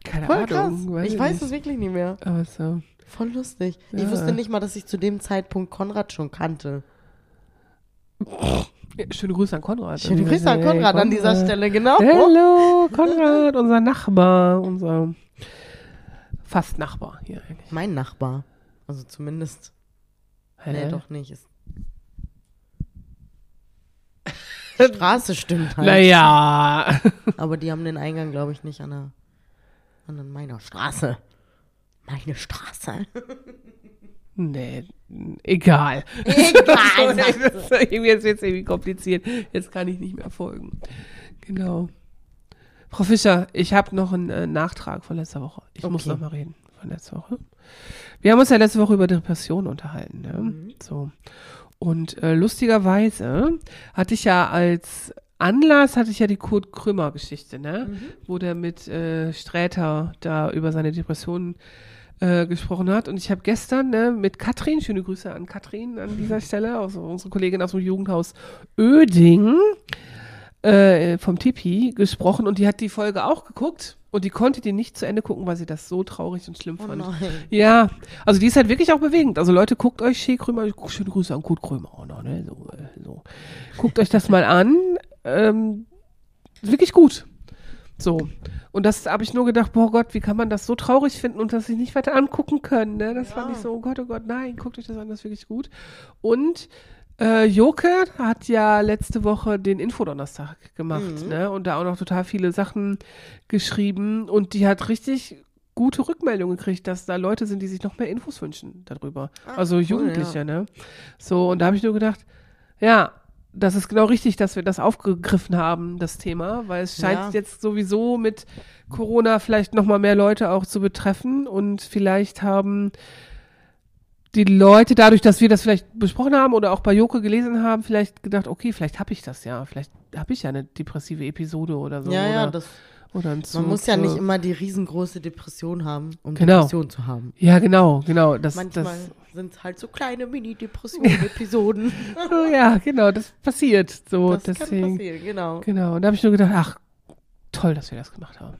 [SPEAKER 2] Keine
[SPEAKER 1] Voll krass.
[SPEAKER 2] Ahnung.
[SPEAKER 1] Ich weiß es wirklich nicht mehr.
[SPEAKER 2] Aber so.
[SPEAKER 1] Voll lustig. Ich
[SPEAKER 2] Ja.
[SPEAKER 1] wusste nicht mal, dass ich zu dem Zeitpunkt Konrad schon kannte.
[SPEAKER 2] Schöne Grüße an Konrad.
[SPEAKER 1] Schöne Grüße an Konrad an dieser Stelle, genau.
[SPEAKER 2] Hallo, Konrad, unser Nachbar, unser fast Nachbar hier eigentlich.
[SPEAKER 1] Mein Nachbar. Also zumindest. Nee, doch nicht. Ist Straße stimmt halt.
[SPEAKER 2] Naja.
[SPEAKER 1] Aber die haben den Eingang, glaube ich, nicht an der an meiner Straße. Meine Straße.
[SPEAKER 2] nee, egal.
[SPEAKER 1] Egal.
[SPEAKER 2] Das Jetzt wird es irgendwie kompliziert. Jetzt kann ich nicht mehr folgen. Genau. Frau Fischer, ich habe noch einen äh, Nachtrag von letzter Woche. Ich muss
[SPEAKER 1] Okay.
[SPEAKER 2] noch mal reden von letzter Woche. Wir haben uns ja letzte Woche über Depressionen unterhalten. Ne?
[SPEAKER 1] Mhm.
[SPEAKER 2] So. Und äh, lustigerweise hatte ich ja als Anlass hatte ich ja die Kurt Krümmer Geschichte, ne?
[SPEAKER 1] Mhm.
[SPEAKER 2] Wo der mit äh, Sträter da über seine Depressionen äh, gesprochen hat. Und ich habe gestern ne, mit Katrin, schöne Grüße an Katrin an dieser Stelle, also unsere Kollegin aus dem Jugendhaus Öding äh, vom Tipi gesprochen und die hat die Folge auch geguckt und die konnte die nicht zu Ende gucken, weil sie das so traurig und schlimm
[SPEAKER 1] Oh
[SPEAKER 2] fand.
[SPEAKER 1] nein.
[SPEAKER 2] Ja, also die ist halt wirklich auch bewegend. Also Leute, guckt euch Shea Krömer, schöne Grüße an Kurt Krömer auch noch, ne? So, äh, so. Guckt euch das mal an. Ähm, wirklich gut. So. Und das habe ich nur gedacht, boah Gott, wie kann man das so traurig finden und das sich nicht weiter angucken können, ne? Das fand ich so, oh Gott, oh Gott, nein, guckt euch das an, das ist wirklich gut. Und äh, Joke hat ja letzte Woche den Infodonnerstag gemacht, ne? Und da auch noch total viele Sachen geschrieben und die hat richtig gute Rückmeldungen gekriegt, dass da Leute sind, die sich noch mehr Infos wünschen darüber. also Jugendliche,
[SPEAKER 1] ja.
[SPEAKER 2] ne? So, und da habe ich nur gedacht, ja, das ist genau richtig, dass wir das aufgegriffen haben, das Thema, weil es scheint
[SPEAKER 1] Ja.
[SPEAKER 2] jetzt sowieso mit Corona vielleicht noch mal mehr Leute auch zu betreffen und vielleicht haben die Leute dadurch, dass wir das vielleicht besprochen haben oder auch bei Joko gelesen haben, vielleicht gedacht, okay, vielleicht habe ich das ja, vielleicht habe ich ja eine depressive Episode oder so
[SPEAKER 1] Ja,
[SPEAKER 2] oder,
[SPEAKER 1] ja, das,
[SPEAKER 2] oder ein
[SPEAKER 1] man
[SPEAKER 2] Zug,
[SPEAKER 1] muss ja nicht immer die riesengroße Depression haben, um
[SPEAKER 2] Genau.
[SPEAKER 1] Depression zu haben.
[SPEAKER 2] Ja, genau, genau, das
[SPEAKER 1] Manchmal
[SPEAKER 2] das
[SPEAKER 1] sind es halt so kleine Mini-Depressionen-Episoden.
[SPEAKER 2] oh, ja, genau, das passiert so
[SPEAKER 1] das kann
[SPEAKER 2] deswegen.
[SPEAKER 1] passieren, genau.
[SPEAKER 2] Genau, und da habe ich nur gedacht, ach, toll, dass wir das gemacht haben.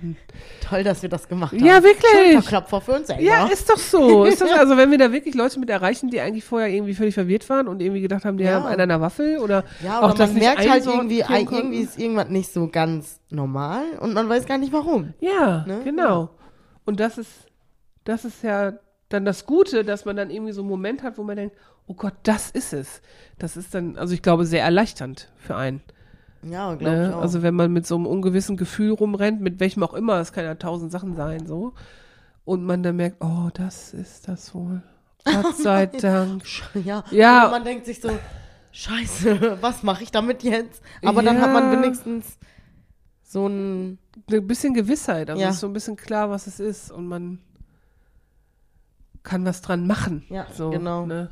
[SPEAKER 2] Dann
[SPEAKER 1] Toll, dass wir das gemacht haben.
[SPEAKER 2] Ja, wirklich.
[SPEAKER 1] Schulterklopfer für uns selber.
[SPEAKER 2] Ja, ist doch so. Ist so. also wenn wir da wirklich Leute mit erreichen, die eigentlich vorher irgendwie völlig verwirrt waren und irgendwie gedacht haben, die
[SPEAKER 1] Ja.
[SPEAKER 2] haben einen an der Waffel oder
[SPEAKER 1] Ja,
[SPEAKER 2] auch
[SPEAKER 1] aber
[SPEAKER 2] das
[SPEAKER 1] man merkt halt irgendwie, irgendwie ist irgendwas nicht so ganz normal und man weiß gar nicht warum.
[SPEAKER 2] Ja,
[SPEAKER 1] Ne?
[SPEAKER 2] genau. Und das ist, das ist ja dann das Gute, dass man dann irgendwie so einen Moment hat, wo man denkt, oh Gott, das ist es. Das ist dann, also ich glaube, sehr erleichternd für einen.
[SPEAKER 1] Ja, glaube
[SPEAKER 2] Ne?
[SPEAKER 1] ich auch.
[SPEAKER 2] Also wenn man mit so einem ungewissen Gefühl rumrennt, mit welchem auch immer, es kann ja tausend Sachen sein, so. Und man dann merkt, oh, das ist das wohl. Gott sei Dank.
[SPEAKER 1] ja,
[SPEAKER 2] Ja.
[SPEAKER 1] Und man denkt sich so, scheiße, was mache ich damit jetzt? Aber dann hat man
[SPEAKER 2] Ja.
[SPEAKER 1] wenigstens so ein,
[SPEAKER 2] Ein bisschen Gewissheit. Also
[SPEAKER 1] Ja.
[SPEAKER 2] es ist so ein bisschen klar, was es ist. Und man kann was dran machen.
[SPEAKER 1] Ja,
[SPEAKER 2] so,
[SPEAKER 1] genau.
[SPEAKER 2] Ne?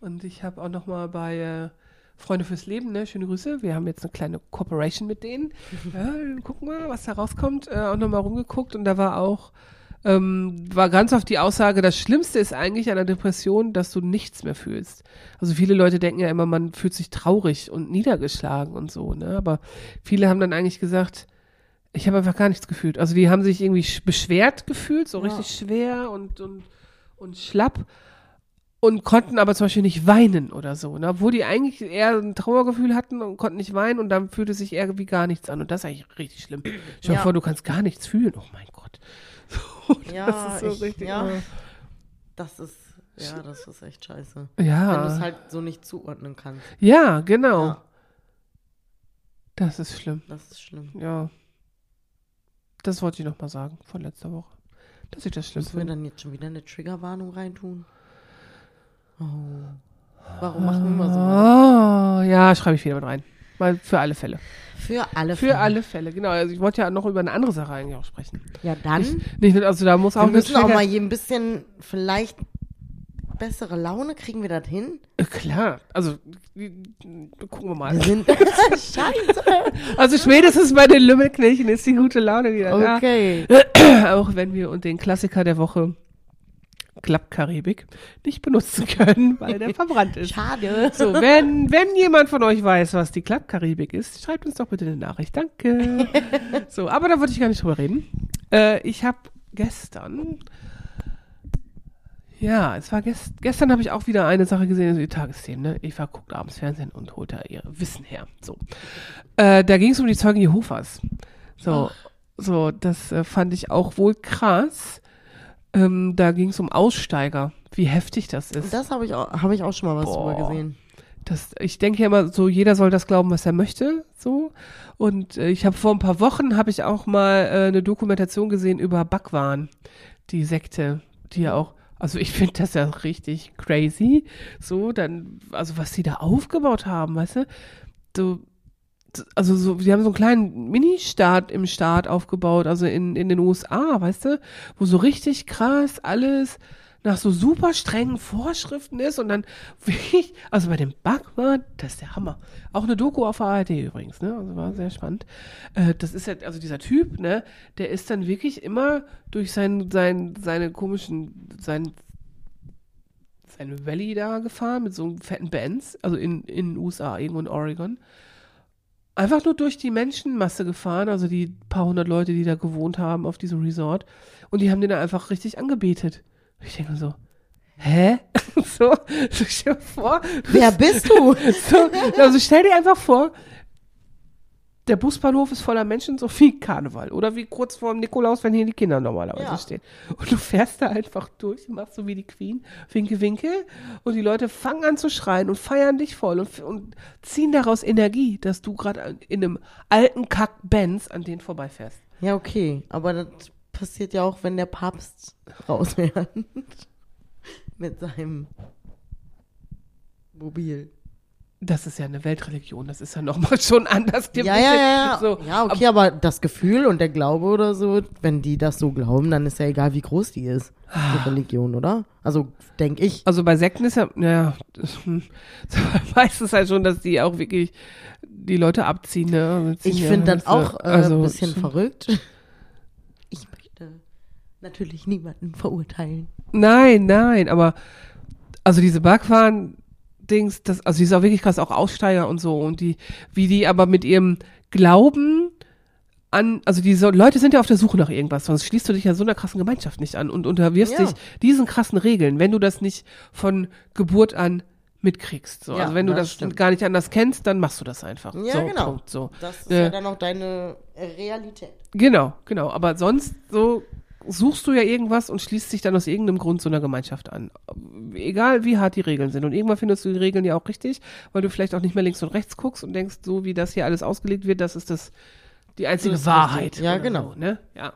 [SPEAKER 2] Und ich habe auch noch mal bei äh, Freunde fürs Leben, ne, schöne Grüße. Wir haben jetzt eine kleine Cooperation mit denen. ja, gucken wir, was da rauskommt. Äh, auch noch mal rumgeguckt und da war auch ähm, war ganz oft die Aussage, das Schlimmste ist eigentlich an der Depression, dass du nichts mehr fühlst. Also viele Leute denken ja immer, man fühlt sich traurig und niedergeschlagen und so, ne? Aber viele haben dann eigentlich gesagt, ich habe einfach gar nichts gefühlt. Also die haben sich irgendwie sch- beschwert gefühlt, so
[SPEAKER 1] Ja.
[SPEAKER 2] richtig schwer und, und, und schlapp und konnten aber zum Beispiel nicht weinen oder so, ne? obwohl die eigentlich eher ein Trauergefühl hatten und konnten nicht weinen und dann fühlte sich irgendwie gar nichts an und das ist eigentlich richtig schlimm. Stell dir
[SPEAKER 1] Ja.
[SPEAKER 2] vor, du kannst gar nichts fühlen. Oh mein Gott.
[SPEAKER 1] Ja,
[SPEAKER 2] das ist so
[SPEAKER 1] ich,
[SPEAKER 2] richtig.
[SPEAKER 1] ja,
[SPEAKER 2] äh,
[SPEAKER 1] das ist, ja, das ist echt scheiße.
[SPEAKER 2] Ja,
[SPEAKER 1] Wenn du es halt so nicht zuordnen kannst.
[SPEAKER 2] ja, genau.
[SPEAKER 1] Ja,
[SPEAKER 2] Das ist schlimm.
[SPEAKER 1] das ist schlimm.
[SPEAKER 2] Ja. Das wollte ich noch mal sagen von letzter Woche. Dass ich das schlimm
[SPEAKER 1] Müssen wir dann jetzt schon wieder eine Triggerwarnung reintun? Oh. Warum machen wir immer so?
[SPEAKER 2] Oh, ja, schreibe ich wieder mit rein. Mal für alle Fälle.
[SPEAKER 1] Für alle
[SPEAKER 2] Für
[SPEAKER 1] Fälle.
[SPEAKER 2] alle Fälle, genau. Also ich wollte ja noch über eine andere Sache eigentlich auch sprechen.
[SPEAKER 1] Ja, dann.
[SPEAKER 2] Nicht, nur- also da muss auch
[SPEAKER 1] wir müssen auch mal hier ein bisschen vielleicht bessere Laune. Kriegen wir das hin?
[SPEAKER 2] Äh, Klar, also gucken wir
[SPEAKER 1] Wir
[SPEAKER 2] mal.
[SPEAKER 1] sind. Scheiße.
[SPEAKER 2] Also spätestens bei den Lümmelknilchen ist die gute Laune wieder
[SPEAKER 1] Okay.
[SPEAKER 2] da. Auch wenn wir und den Klassiker der Woche Klappkaribik nicht benutzen können, weil der verbrannt ist.
[SPEAKER 1] Schade.
[SPEAKER 2] So, wenn, wenn jemand von euch weiß, was die Klappkaribik ist, schreibt uns doch bitte eine Nachricht. Danke. So, aber da wollte ich gar nicht drüber reden. Äh, ich habe gestern, ja, es war gest, gestern habe ich auch wieder eine Sache gesehen, also die Tagesthemen, ne? Eva guckt abends Fernsehen und holt da ihr Wissen her. So. Äh, da ging es um die Zeugen Jehovas. So, so, das äh, fand ich auch wohl krass. Ähm, da ging es um Aussteiger, wie heftig das ist.
[SPEAKER 1] Das habe ich, auch- hab ich auch schon mal was
[SPEAKER 2] Boah.
[SPEAKER 1] drüber gesehen.
[SPEAKER 2] Das, ich denke ja immer so, jeder soll das glauben, was er möchte, so. Und äh, ich habe vor ein paar Wochen habe ich auch mal äh, eine Dokumentation gesehen über Bhagwan, die Sekte, die ja auch, also ich finde das ja richtig crazy, so dann, also was die da aufgebaut haben, weißt du, so, also so, die haben so einen kleinen Mini-Staat im Staat aufgebaut, also in, in den USA, weißt du, wo so richtig krass alles nach so super strengen Vorschriften ist und dann wirklich, also bei dem Bhagwan, das ist der Hammer. Auch eine Doku auf ARD übrigens, ne? Also war sehr spannend. Äh, das ist ja, also dieser Typ, ne, der ist dann wirklich immer durch sein, sein, seine komischen, sein, seine Valley da gefahren mit so einem fetten Benz, also in, in den USA, irgendwo in Oregon. Einfach nur durch die Menschenmasse gefahren, also die paar hundert Leute, die da gewohnt haben auf diesem Resort. Und die haben den da einfach richtig angebetet. Und ich denke mir so, hä? so, so stell dir vor.
[SPEAKER 1] Wer bist du?
[SPEAKER 2] So, also stell dir einfach vor, der Busbahnhof ist voller Menschen, so wie Karneval. Oder wie kurz vor dem Nikolaus, wenn hier die Kinder normalerweise
[SPEAKER 1] Ja.
[SPEAKER 2] stehen. Und du fährst da einfach durch, machst so wie die Queen, winke, winke. Und die Leute fangen an zu schreien und feiern dich voll und, und ziehen daraus Energie, dass du gerade in einem alten Kack-Benz an denen vorbeifährst.
[SPEAKER 1] Ja, okay. Aber das passiert ja auch, wenn der Papst rausfährt. Mit seinem Mobil.
[SPEAKER 2] Das ist ja eine Weltreligion, das ist ja nochmal schon anders.
[SPEAKER 1] Ja, ja, ja. Ja,
[SPEAKER 2] So,
[SPEAKER 1] ja okay, aber, das Gefühl und der Glaube oder so, wenn die das so glauben, dann ist ja egal, wie groß die ist,
[SPEAKER 2] Ah.
[SPEAKER 1] die Religion, oder? Also, denke ich.
[SPEAKER 2] Also bei Sekten ist ja, ja, das, meistens halt schon, dass die auch wirklich die Leute abziehen. Ne?
[SPEAKER 1] Ich
[SPEAKER 2] ja,
[SPEAKER 1] finde das
[SPEAKER 2] weißt du,
[SPEAKER 1] auch äh,
[SPEAKER 2] also,
[SPEAKER 1] ein bisschen verrückt. Natürlich niemanden verurteilen.
[SPEAKER 2] Nein, nein, aber also diese Bhagwan-Dings, das, also die ist auch wirklich krass, auch Aussteiger und so und die, wie die aber mit ihrem Glauben an, also diese Leute sind ja auf der Suche nach irgendwas, sonst schließt du dich ja so einer krassen Gemeinschaft nicht an und unterwirfst
[SPEAKER 1] Ja.
[SPEAKER 2] dich diesen krassen Regeln, wenn du das nicht von Geburt an mitkriegst. So.
[SPEAKER 1] Ja,
[SPEAKER 2] also wenn du
[SPEAKER 1] das
[SPEAKER 2] das, gar nicht anders kennst, dann machst du das einfach.
[SPEAKER 1] Ja,
[SPEAKER 2] so,
[SPEAKER 1] genau.
[SPEAKER 2] Punkt, so.
[SPEAKER 1] Das ist
[SPEAKER 2] Äh,
[SPEAKER 1] ja dann auch deine Realität.
[SPEAKER 2] Genau, genau. Aber sonst so suchst du ja irgendwas und schließt dich dann aus irgendeinem Grund so einer Gemeinschaft an. Egal wie hart die Regeln sind. Und irgendwann findest du die Regeln ja auch richtig, weil du vielleicht auch nicht mehr links und rechts guckst und denkst, so wie das hier alles ausgelegt wird, das ist das die einzige
[SPEAKER 1] Das
[SPEAKER 2] Wahrheit.
[SPEAKER 1] Ja, genau.
[SPEAKER 2] So, ne? Ja.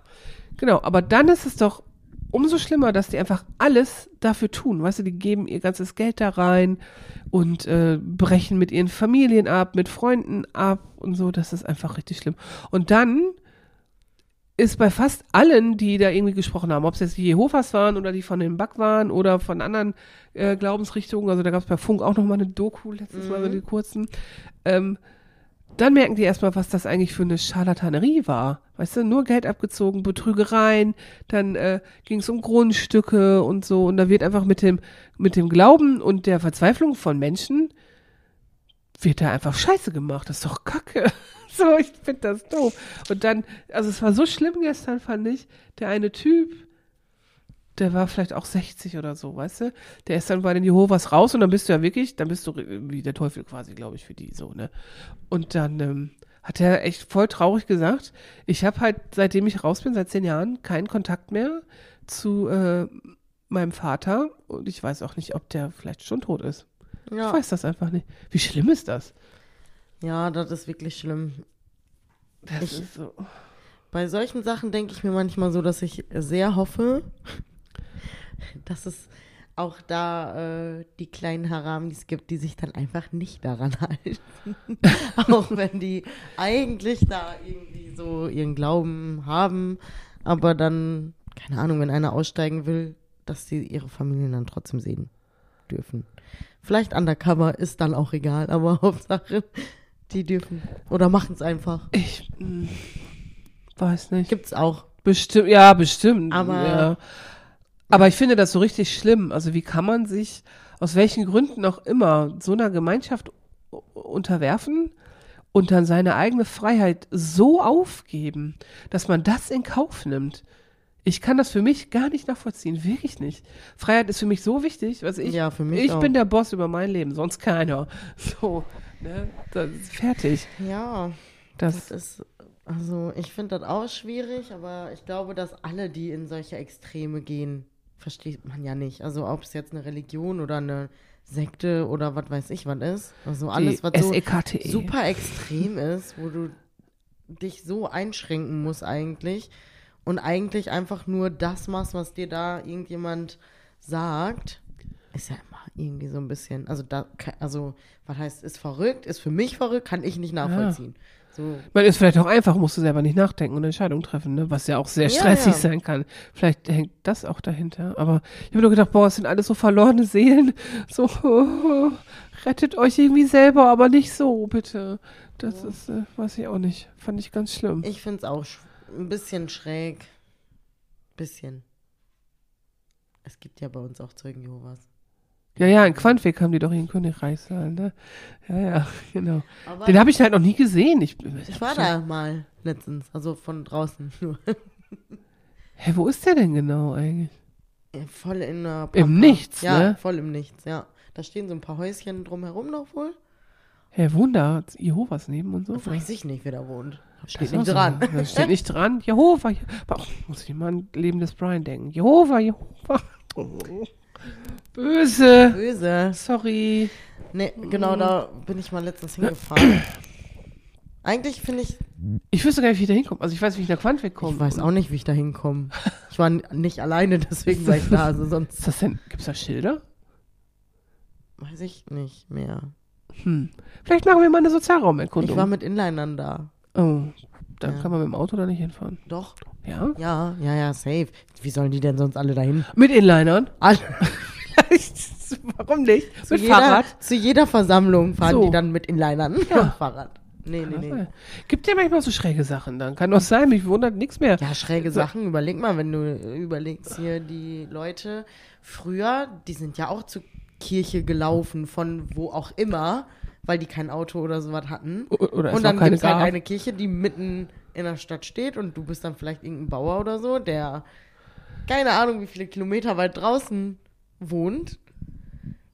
[SPEAKER 2] Genau. Aber dann ist es doch umso schlimmer, dass die einfach alles dafür tun. Weißt du, die geben ihr ganzes Geld da rein und äh, brechen mit ihren Familien ab, mit Freunden ab und so. Das ist einfach richtig schlimm. Und dann ist bei fast allen, die da irgendwie gesprochen haben, ob es jetzt die Jehovas waren oder die von den Back waren oder von anderen äh, Glaubensrichtungen, also da gab es bei Funk auch noch mal eine Doku, letztes Mal so die kurzen, ähm, dann merken die erstmal, was das eigentlich für eine Scharlatanerie war. Weißt du, nur Geld abgezogen, Betrügereien, dann äh, ging es um Grundstücke und so. Und da wird einfach mit dem, mit dem Glauben und der Verzweiflung von Menschen, wird da einfach Scheiße gemacht. Das ist doch Kacke. So, ich finde das doof. Und dann, also es war so schlimm gestern, fand ich, der eine Typ, der war vielleicht auch 60 oder so, weißt du? Der ist dann bei den Jehovas raus und dann bist du ja wirklich, dann bist du wie der Teufel quasi, glaube ich, für die so, ne? Und dann ähm, hat er echt voll traurig gesagt, ich habe halt, seitdem ich raus bin, seit zehn Jahren, keinen Kontakt mehr zu äh, meinem Vater und ich weiß auch nicht, ob der vielleicht schon tot ist.
[SPEAKER 1] Ja.
[SPEAKER 2] Ich weiß das einfach nicht. Wie schlimm ist das?
[SPEAKER 1] ja, das ist wirklich schlimm.
[SPEAKER 2] Das
[SPEAKER 1] Ich-
[SPEAKER 2] ist so.
[SPEAKER 1] Bei solchen Sachen denke ich mir manchmal so, dass ich sehr hoffe, dass es auch da äh, die kleinen Haramis gibt, die sich dann einfach nicht daran halten. auch wenn die eigentlich da irgendwie so ihren Glauben haben, aber dann, keine Ahnung, wenn einer aussteigen will, dass sie ihre Familien dann trotzdem sehen dürfen. Vielleicht undercover ist dann auch egal, aber Hauptsache, die dürfen. Oder machen es einfach.
[SPEAKER 2] Ich hm, weiß nicht.
[SPEAKER 1] Gibt's auch.
[SPEAKER 2] Bestimmt, ja, bestimmt.
[SPEAKER 1] Aber-
[SPEAKER 2] ja. aber ich finde das so richtig schlimm. Also wie kann man sich aus welchen Gründen auch immer so einer Gemeinschaft unterwerfen und dann seine eigene Freiheit so aufgeben, dass man das in Kauf nimmt? Ich kann das für mich gar nicht nachvollziehen, wirklich nicht. Freiheit ist für mich so wichtig, also ich,
[SPEAKER 1] Ja, für mich
[SPEAKER 2] ich
[SPEAKER 1] auch.
[SPEAKER 2] bin der Boss über mein Leben, sonst keiner. So, ne, das ist fertig.
[SPEAKER 1] Ja,
[SPEAKER 2] Das,
[SPEAKER 1] das ist, also ich finde das auch schwierig, aber ich glaube, dass alle, die in solche Extreme gehen, versteht man ja nicht. Also ob es jetzt eine Religion oder eine Sekte oder was weiß ich was ist. Also alles, was so
[SPEAKER 2] SEKTE.
[SPEAKER 1] super extrem ist, wo du dich so einschränken musst eigentlich und eigentlich einfach nur das machst, was dir da irgendjemand sagt, ist ja immer irgendwie so ein bisschen, also da, also was heißt, ist verrückt, ist für mich verrückt, kann ich nicht nachvollziehen. So,
[SPEAKER 2] Man ist vielleicht auch einfach, musst du selber nicht nachdenken und Entscheidungen treffen, ne? was ja auch sehr
[SPEAKER 1] Ja,
[SPEAKER 2] stressig
[SPEAKER 1] ja.
[SPEAKER 2] sein kann. Vielleicht hängt das auch dahinter. Aber ich habe nur gedacht, boah, es sind alles so verlorene Seelen. So, rettet euch irgendwie selber, aber nicht so, bitte. Das ist, äh, weiß ich auch nicht. Fand ich ganz schlimm.
[SPEAKER 1] ich finde es auch sch- ein bisschen schräg. Bisschen. Es gibt ja bei uns auch Zeugen Jehovas.
[SPEAKER 2] Ja, ja, in Quantweg haben die doch ihren Königreichssaal, ne? Ja, ja, genau.
[SPEAKER 1] Aber
[SPEAKER 2] Den habe ich halt noch nie gesehen. Ich,
[SPEAKER 1] ich war da mal letztens, also von draußen nur.
[SPEAKER 2] Hä, wo ist der denn genau eigentlich?
[SPEAKER 1] Ja, Voll in der
[SPEAKER 2] Im Nichts,
[SPEAKER 1] ja,
[SPEAKER 2] ne?
[SPEAKER 1] voll im Nichts, ja. Da stehen so ein paar Häuschen drumherum noch wohl.
[SPEAKER 2] Hä, Wunder, Jehovas neben und so.
[SPEAKER 1] Weiß ich nicht, wer da wohnt. Steht nicht
[SPEAKER 2] so.
[SPEAKER 1] dran.
[SPEAKER 2] Das steht nicht dran. Jehova. Je auch, muss ich mal an Leben des Brian denken. Jehova, Jehova. Oh. Böse.
[SPEAKER 1] Böse.
[SPEAKER 2] Sorry.
[SPEAKER 1] Nee, genau da bin ich mal letztens hingefahren. Eigentlich finde ich,
[SPEAKER 2] Ich wüsste gar nicht, wie ich da hinkomme. Also ich weiß, wie ich nach Quantweg komme.
[SPEAKER 1] ich weiß auch nicht, wie ich da hinkomme. Ich war nicht alleine, deswegen war ich da. Also sonst
[SPEAKER 2] Ist das denn, gibt's da Schilder?
[SPEAKER 1] weiß ich nicht mehr.
[SPEAKER 2] Hm. Vielleicht machen wir mal eine
[SPEAKER 1] Ich war
[SPEAKER 2] Sozialraumerkundung.
[SPEAKER 1] mit Inlinern da.
[SPEAKER 2] Oh, dann
[SPEAKER 1] Ja.
[SPEAKER 2] kann man mit dem Auto da nicht hinfahren.
[SPEAKER 1] Doch.
[SPEAKER 2] Ja?
[SPEAKER 1] Ja, ja, ja, safe. Wie sollen die denn sonst alle dahin?
[SPEAKER 2] Mit Inlinern?
[SPEAKER 1] Alle,
[SPEAKER 2] Warum nicht?
[SPEAKER 1] zu,
[SPEAKER 2] Mit
[SPEAKER 1] jeder,
[SPEAKER 2] Fahrrad?
[SPEAKER 1] zu jeder Versammlung fahren
[SPEAKER 2] So.
[SPEAKER 1] die dann mit Inlinern
[SPEAKER 2] Ja.
[SPEAKER 1] Fahrrad. Nee, nee, nee.
[SPEAKER 2] Gibt ja manchmal so schräge Sachen dann. Kann doch sein, mich wundert nichts mehr.
[SPEAKER 1] Ja, schräge Sachen. Überleg mal, wenn du überlegst hier die Leute früher, die sind ja auch zur Kirche gelaufen, von wo auch immer, weil die kein Auto oder sowas hatten.
[SPEAKER 2] O- Oder
[SPEAKER 1] und dann gibt es halt eine Kirche, die mitten in der Stadt steht und du bist dann vielleicht irgendein Bauer oder so, der keine Ahnung, wie viele Kilometer weit draußen wohnt.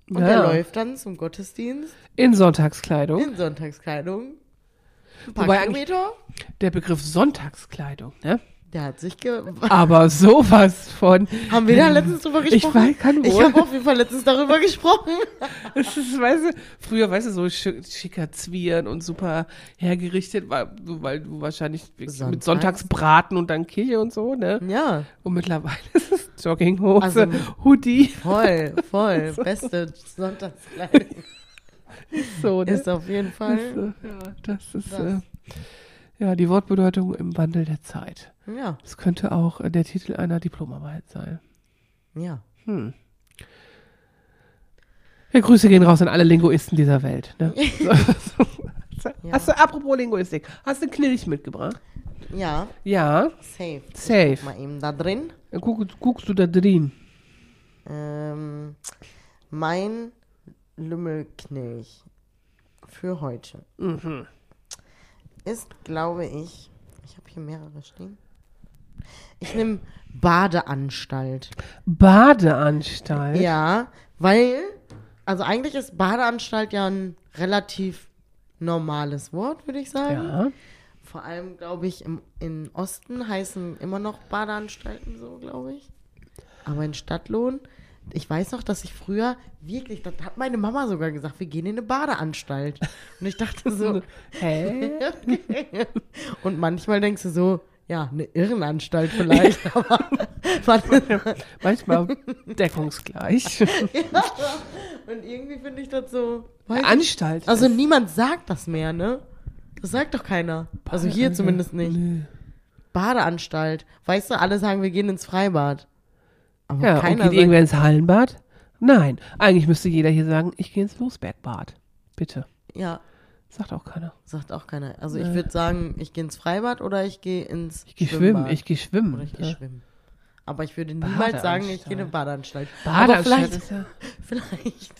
[SPEAKER 1] Und
[SPEAKER 2] Ja.
[SPEAKER 1] der läuft dann zum Gottesdienst
[SPEAKER 2] In Sonntagskleidung.
[SPEAKER 1] in Sonntagskleidung. Ein paar
[SPEAKER 2] Wobei
[SPEAKER 1] Kilometer.
[SPEAKER 2] Der Begriff Sonntagskleidung, ne?
[SPEAKER 1] Der hat sich ge
[SPEAKER 2] Aber sowas von.
[SPEAKER 1] Haben wir da letztens drüber
[SPEAKER 2] Ich
[SPEAKER 1] gesprochen?
[SPEAKER 2] weiß, kann
[SPEAKER 1] Ich
[SPEAKER 2] wohl.
[SPEAKER 1] habe auf jeden Fall letztens darüber gesprochen.
[SPEAKER 2] Das ist, weißt du, früher, weißt du, so schi- schicker Zwirn und super hergerichtet, weil, du- weil du wahrscheinlich
[SPEAKER 1] Sonntags.
[SPEAKER 2] mit Sonntagsbraten und dann Kirche und so, ne?
[SPEAKER 1] Ja,
[SPEAKER 2] Und mittlerweile ist es Jogginghose,
[SPEAKER 1] Also-
[SPEAKER 2] Hoodie,
[SPEAKER 1] voll, voll. Beste Sonntagskleidung
[SPEAKER 2] so, ne?
[SPEAKER 1] ist auf jeden Fall.
[SPEAKER 2] Äh, ja, das ist,
[SPEAKER 1] Das.
[SPEAKER 2] äh, Ja, die Wortbedeutung im Wandel der Zeit.
[SPEAKER 1] Ja,
[SPEAKER 2] Das könnte auch äh, der Titel einer Diplomarbeit sein.
[SPEAKER 1] ja.
[SPEAKER 2] Hm. Ja, Grüße gehen raus an alle Linguisten dieser Welt. Ne? So. Hast du, apropos Linguistik, hast du Knilch mitgebracht?
[SPEAKER 1] Ja,
[SPEAKER 2] Ja.
[SPEAKER 1] safe.
[SPEAKER 2] Safe.
[SPEAKER 1] mal eben da drin.
[SPEAKER 2] Guck, guckst du da drin?
[SPEAKER 1] Ähm, mein Lümmelknilch für heute
[SPEAKER 2] Mhm.
[SPEAKER 1] Ist, glaube ich, ich habe hier mehrere stehen. Ich nehme Badeanstalt.
[SPEAKER 2] Badeanstalt.
[SPEAKER 1] Ja, weil, also eigentlich ist Badeanstalt ja ein relativ normales Wort, würde ich sagen.
[SPEAKER 2] Ja.
[SPEAKER 1] Vor allem, glaube ich, im, im Osten heißen immer noch Badeanstalten so, glaube ich. Aber in Stadtlohn, ich weiß noch, dass ich früher wirklich, das hat meine Mama sogar gesagt, wir gehen in eine Badeanstalt. Und ich dachte so,
[SPEAKER 2] Hä?
[SPEAKER 1] und manchmal denkst du so, ja, eine Irrenanstalt vielleicht, aber
[SPEAKER 2] Manchmal deckungsgleich.
[SPEAKER 1] und irgendwie finde ich das so,
[SPEAKER 2] Anstalt.
[SPEAKER 1] also niemand sagt das mehr, ne? Das sagt doch keiner. Also hier zumindest nicht. Badeanstalt. Weißt du, alle sagen, wir gehen ins Freibad. Aber
[SPEAKER 2] Ja, und geht irgendwer ins Hallenbad? Nein. Eigentlich müsste jeder hier sagen, ich gehe ins Losbergbad. Bitte.
[SPEAKER 1] ja,
[SPEAKER 2] Sagt auch keiner.
[SPEAKER 1] sagt auch keiner. Also ich würde sagen, ich gehe ins Freibad oder ich gehe ins
[SPEAKER 2] Ich gehe schwimmen. Ich gehe schwimmen.
[SPEAKER 1] oder ich gehe
[SPEAKER 2] Ja.
[SPEAKER 1] schwimmen. Aber ich würde niemals sagen, ich gehe in eine
[SPEAKER 2] Badeanstalt.
[SPEAKER 1] Badeanstalt.
[SPEAKER 2] Ist ja.
[SPEAKER 1] vielleicht.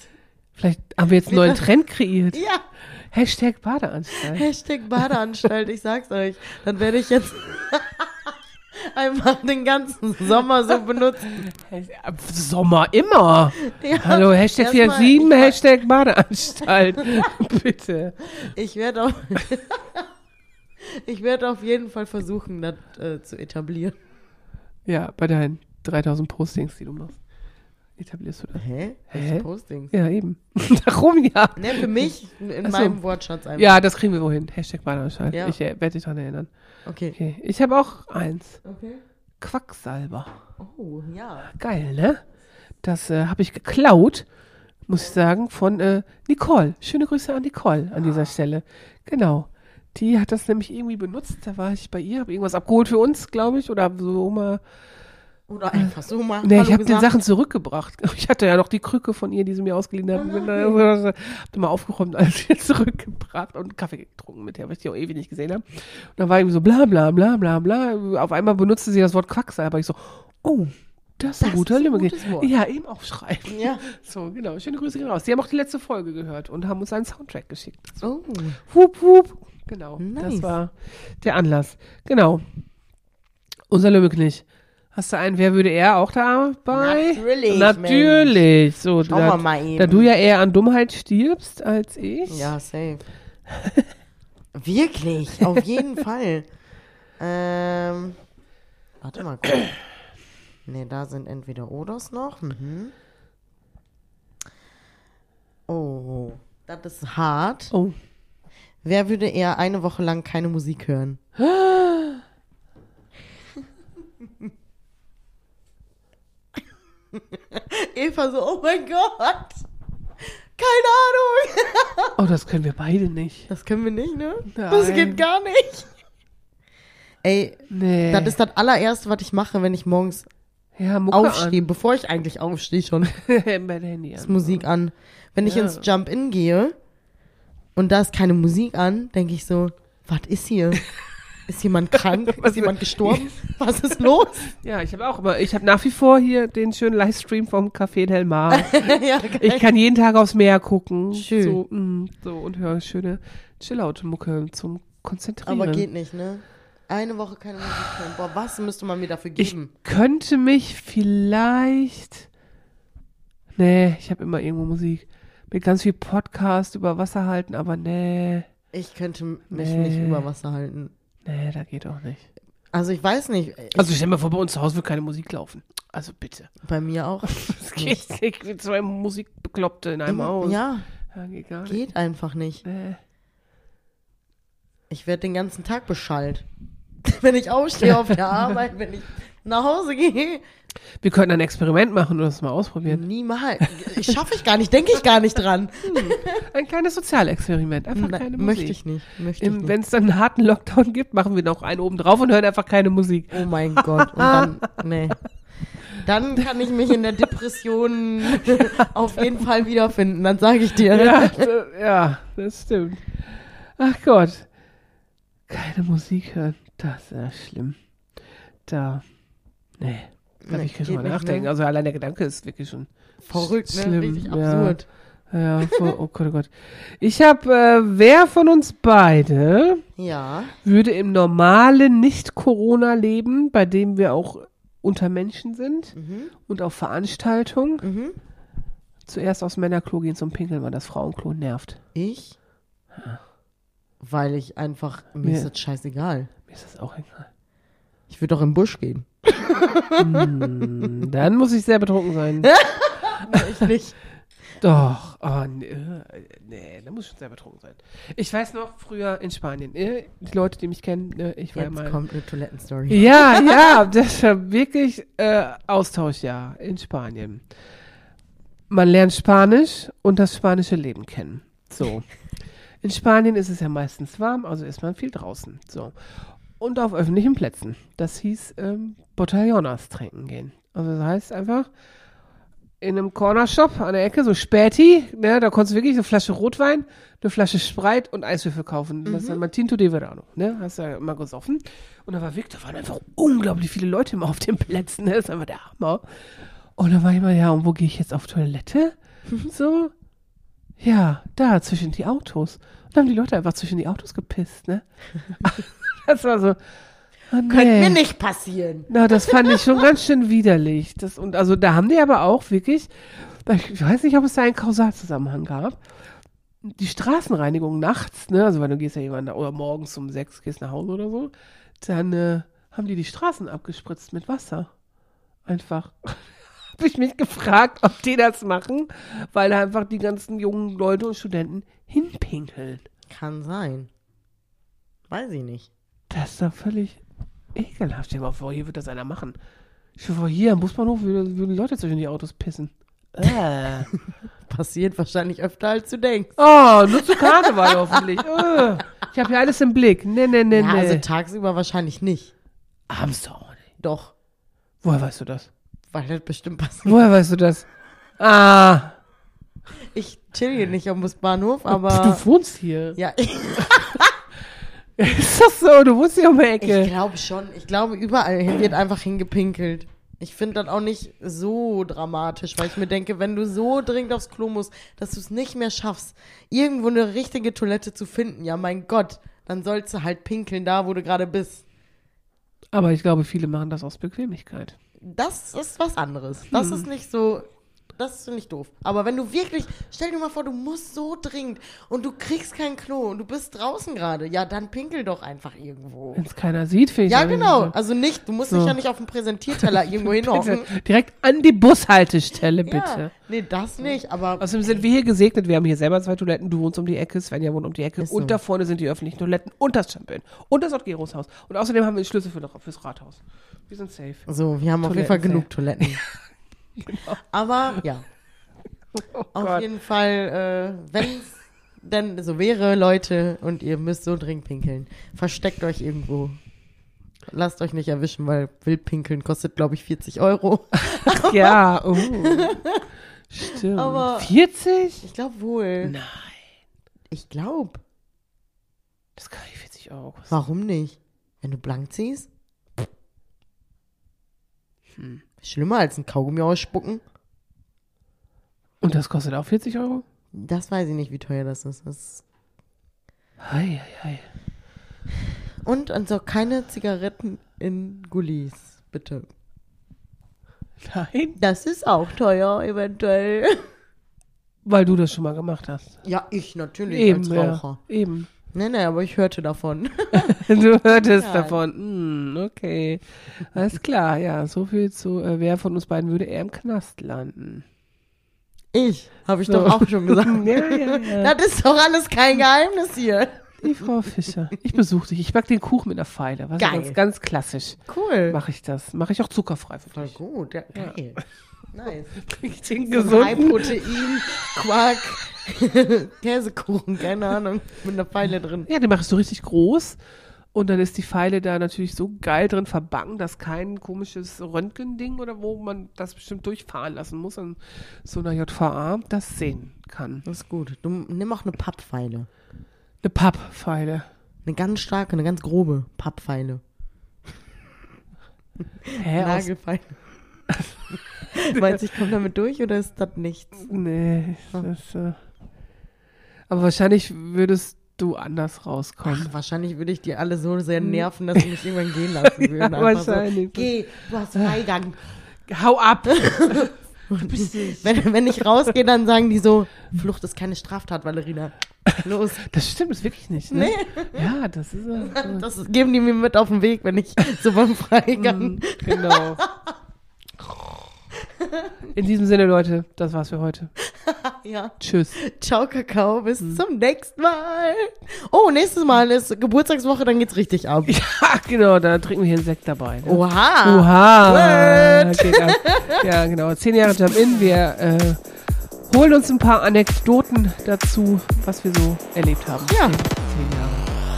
[SPEAKER 2] Vielleicht haben wir jetzt einen neuen Trend kreiert.
[SPEAKER 1] Ja,
[SPEAKER 2] Hashtag Badeanstalt.
[SPEAKER 1] Hashtag Badeanstalt, ich sag's euch. Dann werde ich jetzt einfach den ganzen Sommer so benutzen.
[SPEAKER 2] Sommer immer.
[SPEAKER 1] Ja,
[SPEAKER 2] Hallo, Hashtag
[SPEAKER 1] erstmal-
[SPEAKER 2] 47,
[SPEAKER 1] ich-
[SPEAKER 2] Hashtag Badeanstalt. Bitte.
[SPEAKER 1] Ich werde auf, ich werde auf jeden Fall versuchen, das äh, zu etablieren.
[SPEAKER 2] Ja, bei deinen 3000 Postings, die du machst. Etablierst du das?
[SPEAKER 1] Hä?
[SPEAKER 2] Hä?
[SPEAKER 1] Postings?
[SPEAKER 2] Ja, eben. Darum ja.
[SPEAKER 1] Ne, für mich in
[SPEAKER 2] Ach so.
[SPEAKER 1] meinem Wortschatz einfach.
[SPEAKER 2] Ja, das kriegen wir wohin. Hashtag Badeanstalt.
[SPEAKER 1] Ja.
[SPEAKER 2] Ich äh, werde dich daran erinnern.
[SPEAKER 1] Okay.
[SPEAKER 2] Okay. Ich habe auch eins.
[SPEAKER 1] Okay.
[SPEAKER 2] Quacksalber.
[SPEAKER 1] Oh, ja.
[SPEAKER 2] Geil, ne? Das äh, habe ich geklaut, muss ich sagen, von äh, Nicole. Schöne Grüße an Nicole an dieser Stelle. Genau. Die hat das nämlich irgendwie benutzt. Da war ich bei ihr, habe irgendwas abgeholt für uns, glaube ich, oder so mal.
[SPEAKER 1] Oder einfach so mal.
[SPEAKER 2] Nee,
[SPEAKER 1] Hallo
[SPEAKER 2] ich habe den. Sachen zurückgebracht. Ich hatte ja noch die Krücke von ihr, die sie mir ausgeliehen hat. Bin da- Hab die mal aufgeräumt, alles wieder zurückgebracht und Kaffee getrunken mit der, weil ich die auch ewig nicht gesehen habe. Und dann war irgendwie so bla bla bla bla bla. Auf einmal benutzte sie das Wort Quacksalber. Ich so, oh, das ist ein
[SPEAKER 1] Das
[SPEAKER 2] guter
[SPEAKER 1] ein gutes Wort.
[SPEAKER 2] Ja, eben aufschreiben.
[SPEAKER 1] Ja.
[SPEAKER 2] So, genau. Schöne Grüße gehen raus. Die haben auch die letzte Folge gehört und haben uns einen Soundtrack geschickt.
[SPEAKER 1] Oh.
[SPEAKER 2] Wup, wup. Genau.
[SPEAKER 1] Nice.
[SPEAKER 2] Das war der Anlass. Genau. Unser Lümmelknich. Hast du einen, wer würde er auch dabei?
[SPEAKER 1] Natürlich,
[SPEAKER 2] Natürlich. So,
[SPEAKER 1] Schauen
[SPEAKER 2] da,
[SPEAKER 1] wir mal eben.
[SPEAKER 2] da du ja eher an Dummheit stirbst als ich.
[SPEAKER 1] Ja, safe. Wirklich, auf jeden Fall. Ähm, warte mal kurz. Ne, da sind entweder Odos noch. Mhm. Oh, das ist hart.
[SPEAKER 2] Oh.
[SPEAKER 1] Wer würde eher eine Woche lang keine Musik hören? Eva so, oh mein Gott. Keine Ahnung.
[SPEAKER 2] Oh, das können wir beide nicht.
[SPEAKER 1] Das können wir nicht, ne? Das
[SPEAKER 2] Nein.
[SPEAKER 1] geht gar nicht. Ey,
[SPEAKER 2] Nee.
[SPEAKER 1] das ist das allererste, was ich mache, wenn ich morgens
[SPEAKER 2] ja,
[SPEAKER 1] aufstehe. Bevor ich eigentlich aufstehe schon,
[SPEAKER 2] an. Der Handy
[SPEAKER 1] ist
[SPEAKER 2] an.
[SPEAKER 1] Musik an. Wenn ich
[SPEAKER 2] Ja.
[SPEAKER 1] ins Jump-In gehe und da ist keine Musik an, denke ich so, was ist hier? Ist jemand krank? Ist jemand gestorben? Was ist los?
[SPEAKER 2] Ja, ich habe auch immer, ich habe nach wie vor hier den schönen Livestream vom Café Del Mar.
[SPEAKER 1] ja.
[SPEAKER 2] Ich kann jeden Tag aufs Meer gucken.
[SPEAKER 1] Schön.
[SPEAKER 2] So, mm, so und höre schöne Chillout-Mucke zum Konzentrieren.
[SPEAKER 1] Aber geht nicht, ne? Eine Woche keine Musik hören. Boah, was müsste man mir dafür
[SPEAKER 2] ich
[SPEAKER 1] geben?
[SPEAKER 2] könnte mich vielleicht. Nee, ich habe immer irgendwo Musik. Mit ganz viel Podcast über Wasser halten, aber nee.
[SPEAKER 1] Ich, könnte mich
[SPEAKER 2] Nee.
[SPEAKER 1] nicht über Wasser halten.
[SPEAKER 2] Nee, da geht auch nicht.
[SPEAKER 1] Also ich weiß nicht. Ich,
[SPEAKER 2] Also stell mir vor, bei uns zu Hause wird keine Musik laufen. Also bitte.
[SPEAKER 1] bei mir auch.
[SPEAKER 2] Das geht nicht. Wie zwei Musikbekloppte in einem Haus.
[SPEAKER 1] Ja,
[SPEAKER 2] Ja, geht
[SPEAKER 1] geht einfach nicht.
[SPEAKER 2] Nee.
[SPEAKER 1] Ich werde den ganzen Tag beschallt. Wenn ich aufstehe auf der Arbeit, wenn ich nach Hause gehe.
[SPEAKER 2] Wir könnten ein Experiment machen und das mal ausprobieren.
[SPEAKER 1] Niemals. Ich schaffe ich gar nicht, denke ich gar nicht dran.
[SPEAKER 2] Ein kleines Sozialexperiment. Einfach keine Musik.
[SPEAKER 1] möchte ich nicht. Möchte.
[SPEAKER 2] Wenn es dann einen harten Lockdown gibt, machen wir noch einen oben drauf und hören einfach keine Musik.
[SPEAKER 1] Oh mein Gott. Und dann, nee. Dann kann ich mich in der Depression auf jeden Fall wiederfinden, dann sage ich dir.
[SPEAKER 2] Ja, ja, das stimmt. Ach Gott. Keine Musik hören. Das ist ja schlimm. Da. Nee. Da
[SPEAKER 1] Nee,
[SPEAKER 2] ich kann schon mal nachdenken.
[SPEAKER 1] ne?
[SPEAKER 2] Also allein der Gedanke ist wirklich schon
[SPEAKER 1] Verrückt, ne?
[SPEAKER 2] Schlimm,
[SPEAKER 1] Richtig
[SPEAKER 2] ja.
[SPEAKER 1] absurd.
[SPEAKER 2] Ja, voll, oh Gott, oh Gott. Ich habe, äh, wer von uns beide
[SPEAKER 1] Ja.
[SPEAKER 2] würde im normalen Nicht-Corona-Leben, bei dem wir auch unter Menschen sind
[SPEAKER 1] Mhm.
[SPEAKER 2] und auf Veranstaltungen,
[SPEAKER 1] Mhm.
[SPEAKER 2] zuerst aufs Männerklo gehen zum Pinkeln, weil das Frauenklo nervt.
[SPEAKER 1] Ich? Weil ich einfach, mir
[SPEAKER 2] Ja.
[SPEAKER 1] ist das scheißegal.
[SPEAKER 2] Mir ist das auch egal.
[SPEAKER 1] Ich würde doch im Busch gehen.
[SPEAKER 2] Hm, Dann muss ich sehr betrunken sein.
[SPEAKER 1] ich nicht.
[SPEAKER 2] Doch, oh, nee, äh, nee, da muss ich schon sehr betrunken sein. Ich weiß noch, früher in Spanien, äh, die Leute, die mich kennen, äh, ich war
[SPEAKER 1] Jetzt
[SPEAKER 2] mal...
[SPEAKER 1] kommt eine Toilettenstory.
[SPEAKER 2] Ja, ja, das war wirklich äh, Austauschjahr in Spanien. Man lernt Spanisch und das spanische Leben kennen. So. In Spanien ist es ja meistens warm, also ist man viel draußen. So. Und auf öffentlichen Plätzen. Das hieß ähm, Botellonas trinken gehen. Also das heißt einfach in einem Cornershop an der Ecke, so Späti, ne, da konntest du wirklich eine Flasche Rotwein, eine Flasche Spreit und Eiswürfel kaufen. Das ist dann mal Tinto de Verano, ne, hast du ja immer gesoffen. Und da war wirklich, da waren einfach unglaublich viele Leute immer auf den Plätzen, ne, das ist einfach der Hammer. Und da war ich immer, ja, und wo gehe ich jetzt auf Toilette? So, ja, da, zwischen die Autos. Und dann haben die Leute einfach zwischen die Autos gepisst, ne. das war so, oh,
[SPEAKER 1] Könnte
[SPEAKER 2] nee.
[SPEAKER 1] mir nicht passieren.
[SPEAKER 2] Na, das fand ich schon ganz schön widerlich. Das, und also da haben die aber auch wirklich, ich weiß nicht, ob es da einen Kausalzusammenhang gab. Die Straßenreinigung nachts, ne, also weil du gehst ja jemand oder morgens um sechs gehst nach Hause oder so, dann äh, haben die die Straßen abgespritzt mit Wasser. Einfach. Habe ich mich gefragt, ob die das machen, weil da einfach die ganzen jungen Leute und Studenten hinpinkeln.
[SPEAKER 1] Kann sein. Weiß ich nicht.
[SPEAKER 2] Das ist doch völlig ekelhaft. Stell dir mal vor, hier wird das einer machen. Stell dir vor, hier am Busbahnhof würden Leute zwischen die Autos pissen. Äh.
[SPEAKER 1] Passiert wahrscheinlich öfter, als du denkst.
[SPEAKER 2] Oh, nur zu Karneval hoffentlich. Äh. Ich habe ja alles im Blick. Nee, nee, nee,
[SPEAKER 1] ja, also
[SPEAKER 2] nee.
[SPEAKER 1] tagsüber wahrscheinlich nicht.
[SPEAKER 2] Abends doch auch nicht.
[SPEAKER 1] Doch.
[SPEAKER 2] Woher weißt du das?
[SPEAKER 1] Weil das bestimmt passiert.
[SPEAKER 2] Woher weißt du das? Ah,
[SPEAKER 1] Ich chill hier nicht am Busbahnhof,
[SPEAKER 2] du
[SPEAKER 1] aber.
[SPEAKER 2] wohnst hier.
[SPEAKER 1] Ja, ich,
[SPEAKER 2] Ist das so? Du wohnst hier um die
[SPEAKER 1] ich
[SPEAKER 2] Ecke.
[SPEAKER 1] glaube schon. Ich glaube, überall wird einfach hingepinkelt. Ich finde das auch nicht so dramatisch, weil ich mir denke, wenn du so dringend aufs Klo musst, dass du es nicht mehr schaffst, irgendwo eine richtige Toilette zu finden, ja mein Gott, dann sollst du halt pinkeln da, wo du gerade bist.
[SPEAKER 2] Aber ich glaube, viele machen das aus Bequemlichkeit.
[SPEAKER 1] Das ist was anderes. Das
[SPEAKER 2] Hm.
[SPEAKER 1] ist nicht so, das ist nicht doof. Aber wenn du wirklich, stell dir mal vor, du musst so dringend und du kriegst kein Klo und du bist draußen gerade, ja, dann pinkel doch einfach irgendwo.
[SPEAKER 2] Wenn es keiner sieht, finde ich
[SPEAKER 1] Ja, genau.
[SPEAKER 2] so.
[SPEAKER 1] Also nicht, du musst
[SPEAKER 2] So.
[SPEAKER 1] dich ja nicht auf dem Präsentierteller irgendwo hinhocken.
[SPEAKER 2] Direkt an die Bushaltestelle, bitte.
[SPEAKER 1] Ja, nee, das nicht, aber
[SPEAKER 2] Außerdem sind wir hier gesegnet. Wir haben hier selber zwei Toiletten. Du wohnst um die Ecke, Svenja wohnt um die Ecke.
[SPEAKER 1] So.
[SPEAKER 2] Und da vorne sind die öffentlichen Toiletten und das Champeln. Und das Otgeros Haus. Und außerdem haben wir den Schlüssel für, fürs Rathaus. Wir sind safe.
[SPEAKER 1] so, wir haben auf jeden Fall
[SPEAKER 2] Toiletten
[SPEAKER 1] genug Toiletten. Aber ja,
[SPEAKER 2] Oh
[SPEAKER 1] auf
[SPEAKER 2] Gott.
[SPEAKER 1] jeden Fall, äh, wenn es denn so wäre, Leute, und ihr müsst so dringend pinkeln, versteckt euch irgendwo. Lasst euch nicht erwischen, weil Wildpinkeln kostet, glaube ich, 40 Euro.
[SPEAKER 2] Ja, oh. Stimmt.
[SPEAKER 1] Aber-
[SPEAKER 2] 40?
[SPEAKER 1] Ich glaube wohl.
[SPEAKER 2] Nein.
[SPEAKER 1] Ich glaube.
[SPEAKER 2] Das kann nicht 40 Euro kosten.
[SPEAKER 1] Warum nicht? Wenn du blank ziehst?
[SPEAKER 2] Hm.
[SPEAKER 1] Schlimmer als ein Kaugummi ausspucken?
[SPEAKER 2] Und das kostet auch 40 Euro?
[SPEAKER 1] Das weiß ich nicht, wie teuer das ist. Das
[SPEAKER 2] Hei, hei, hei.
[SPEAKER 1] Und also keine Zigaretten in Gullis, bitte.
[SPEAKER 2] Nein,
[SPEAKER 1] Das ist auch teuer, eventuell.
[SPEAKER 2] weil du das schon mal gemacht hast.
[SPEAKER 1] Ja, ich natürlich
[SPEAKER 2] Eben,
[SPEAKER 1] als
[SPEAKER 2] ja.
[SPEAKER 1] Raucher.
[SPEAKER 2] Eben.
[SPEAKER 1] Nee, nee, aber ich hörte davon.
[SPEAKER 2] Du hörtest
[SPEAKER 1] Ja.
[SPEAKER 2] davon. Hm, okay. Alles klar, ja. So viel zu, äh, wer von uns beiden würde eher im Knast landen.
[SPEAKER 1] Ich, habe ich
[SPEAKER 2] So.
[SPEAKER 1] doch auch schon gesagt.
[SPEAKER 2] Ja, ja, ja.
[SPEAKER 1] Das ist doch alles kein Geheimnis hier.
[SPEAKER 2] Die Frau Fischer. Ich besuche dich. Ich back den Kuchen mit einer Pfeile. Was
[SPEAKER 1] Geil.
[SPEAKER 2] Ganz, ganz klassisch.
[SPEAKER 1] Cool.
[SPEAKER 2] Mache ich das. Mache ich auch zuckerfrei für
[SPEAKER 1] Voll
[SPEAKER 2] dich.
[SPEAKER 1] gut, ja, geil. Nice.
[SPEAKER 2] Ich den gesunden.
[SPEAKER 1] High-Protein, Quark, Käsekuchen, keine Ahnung, mit einer Pfeile drin.
[SPEAKER 2] Ja, den ich so richtig groß. Und dann ist die Pfeile da natürlich so geil drin verbacken, dass kein komisches Röntgending oder wo man das bestimmt durchfahren lassen muss an so einer JVA das sehen kann.
[SPEAKER 1] Das ist gut. Du nimm auch eine Papppfeile.
[SPEAKER 2] Eine Papppfeile.
[SPEAKER 1] Eine ganz starke, eine ganz grobe Papppfeile.
[SPEAKER 2] Hä? Aus,
[SPEAKER 1] Nagelpfeile. Meinst du, ich komme damit durch oder ist das nichts?
[SPEAKER 2] nee, das, äh, aber wahrscheinlich würdest du anders rauskommen.
[SPEAKER 1] Ach, wahrscheinlich würde ich die alle so sehr nerven, dass sie mich irgendwann gehen lassen würden. Einfach
[SPEAKER 2] wahrscheinlich.
[SPEAKER 1] So, Geh, du hast Freigang.
[SPEAKER 2] Hau ab!
[SPEAKER 1] Wenn, wenn ich rausgehe, dann sagen die so, Flucht ist keine Straftat, Valerina. Los.
[SPEAKER 2] Das stimmt, das wirklich nicht. Ne? Ja, das ist äh,
[SPEAKER 1] Das geben die mir mit auf den Weg, wenn ich so beim Freigang.
[SPEAKER 2] Mhm, genau. In diesem Sinne, Leute, das war's für heute.
[SPEAKER 1] Ja.
[SPEAKER 2] Tschüss.
[SPEAKER 1] Ciao, Kakao. Bis
[SPEAKER 2] Mhm.
[SPEAKER 1] zum nächsten Mal. Oh, nächstes Mal ist Geburtstagswoche, dann geht's richtig ab.
[SPEAKER 2] Ja, genau, da trinken wir hier einen Sekt dabei. Ne?
[SPEAKER 1] Oha.
[SPEAKER 2] Oha! Ab. Ja, genau. Zehn Jahre Jump In. Wir äh, holen uns ein paar Anekdoten dazu, was wir so erlebt haben.
[SPEAKER 1] Ja.
[SPEAKER 2] Zehn, zehn Jahre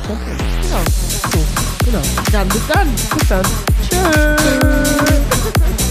[SPEAKER 2] Jump In.
[SPEAKER 1] Genau.
[SPEAKER 2] So, genau.
[SPEAKER 1] Dann bis dann.
[SPEAKER 2] Bis dann.
[SPEAKER 1] Tschüss.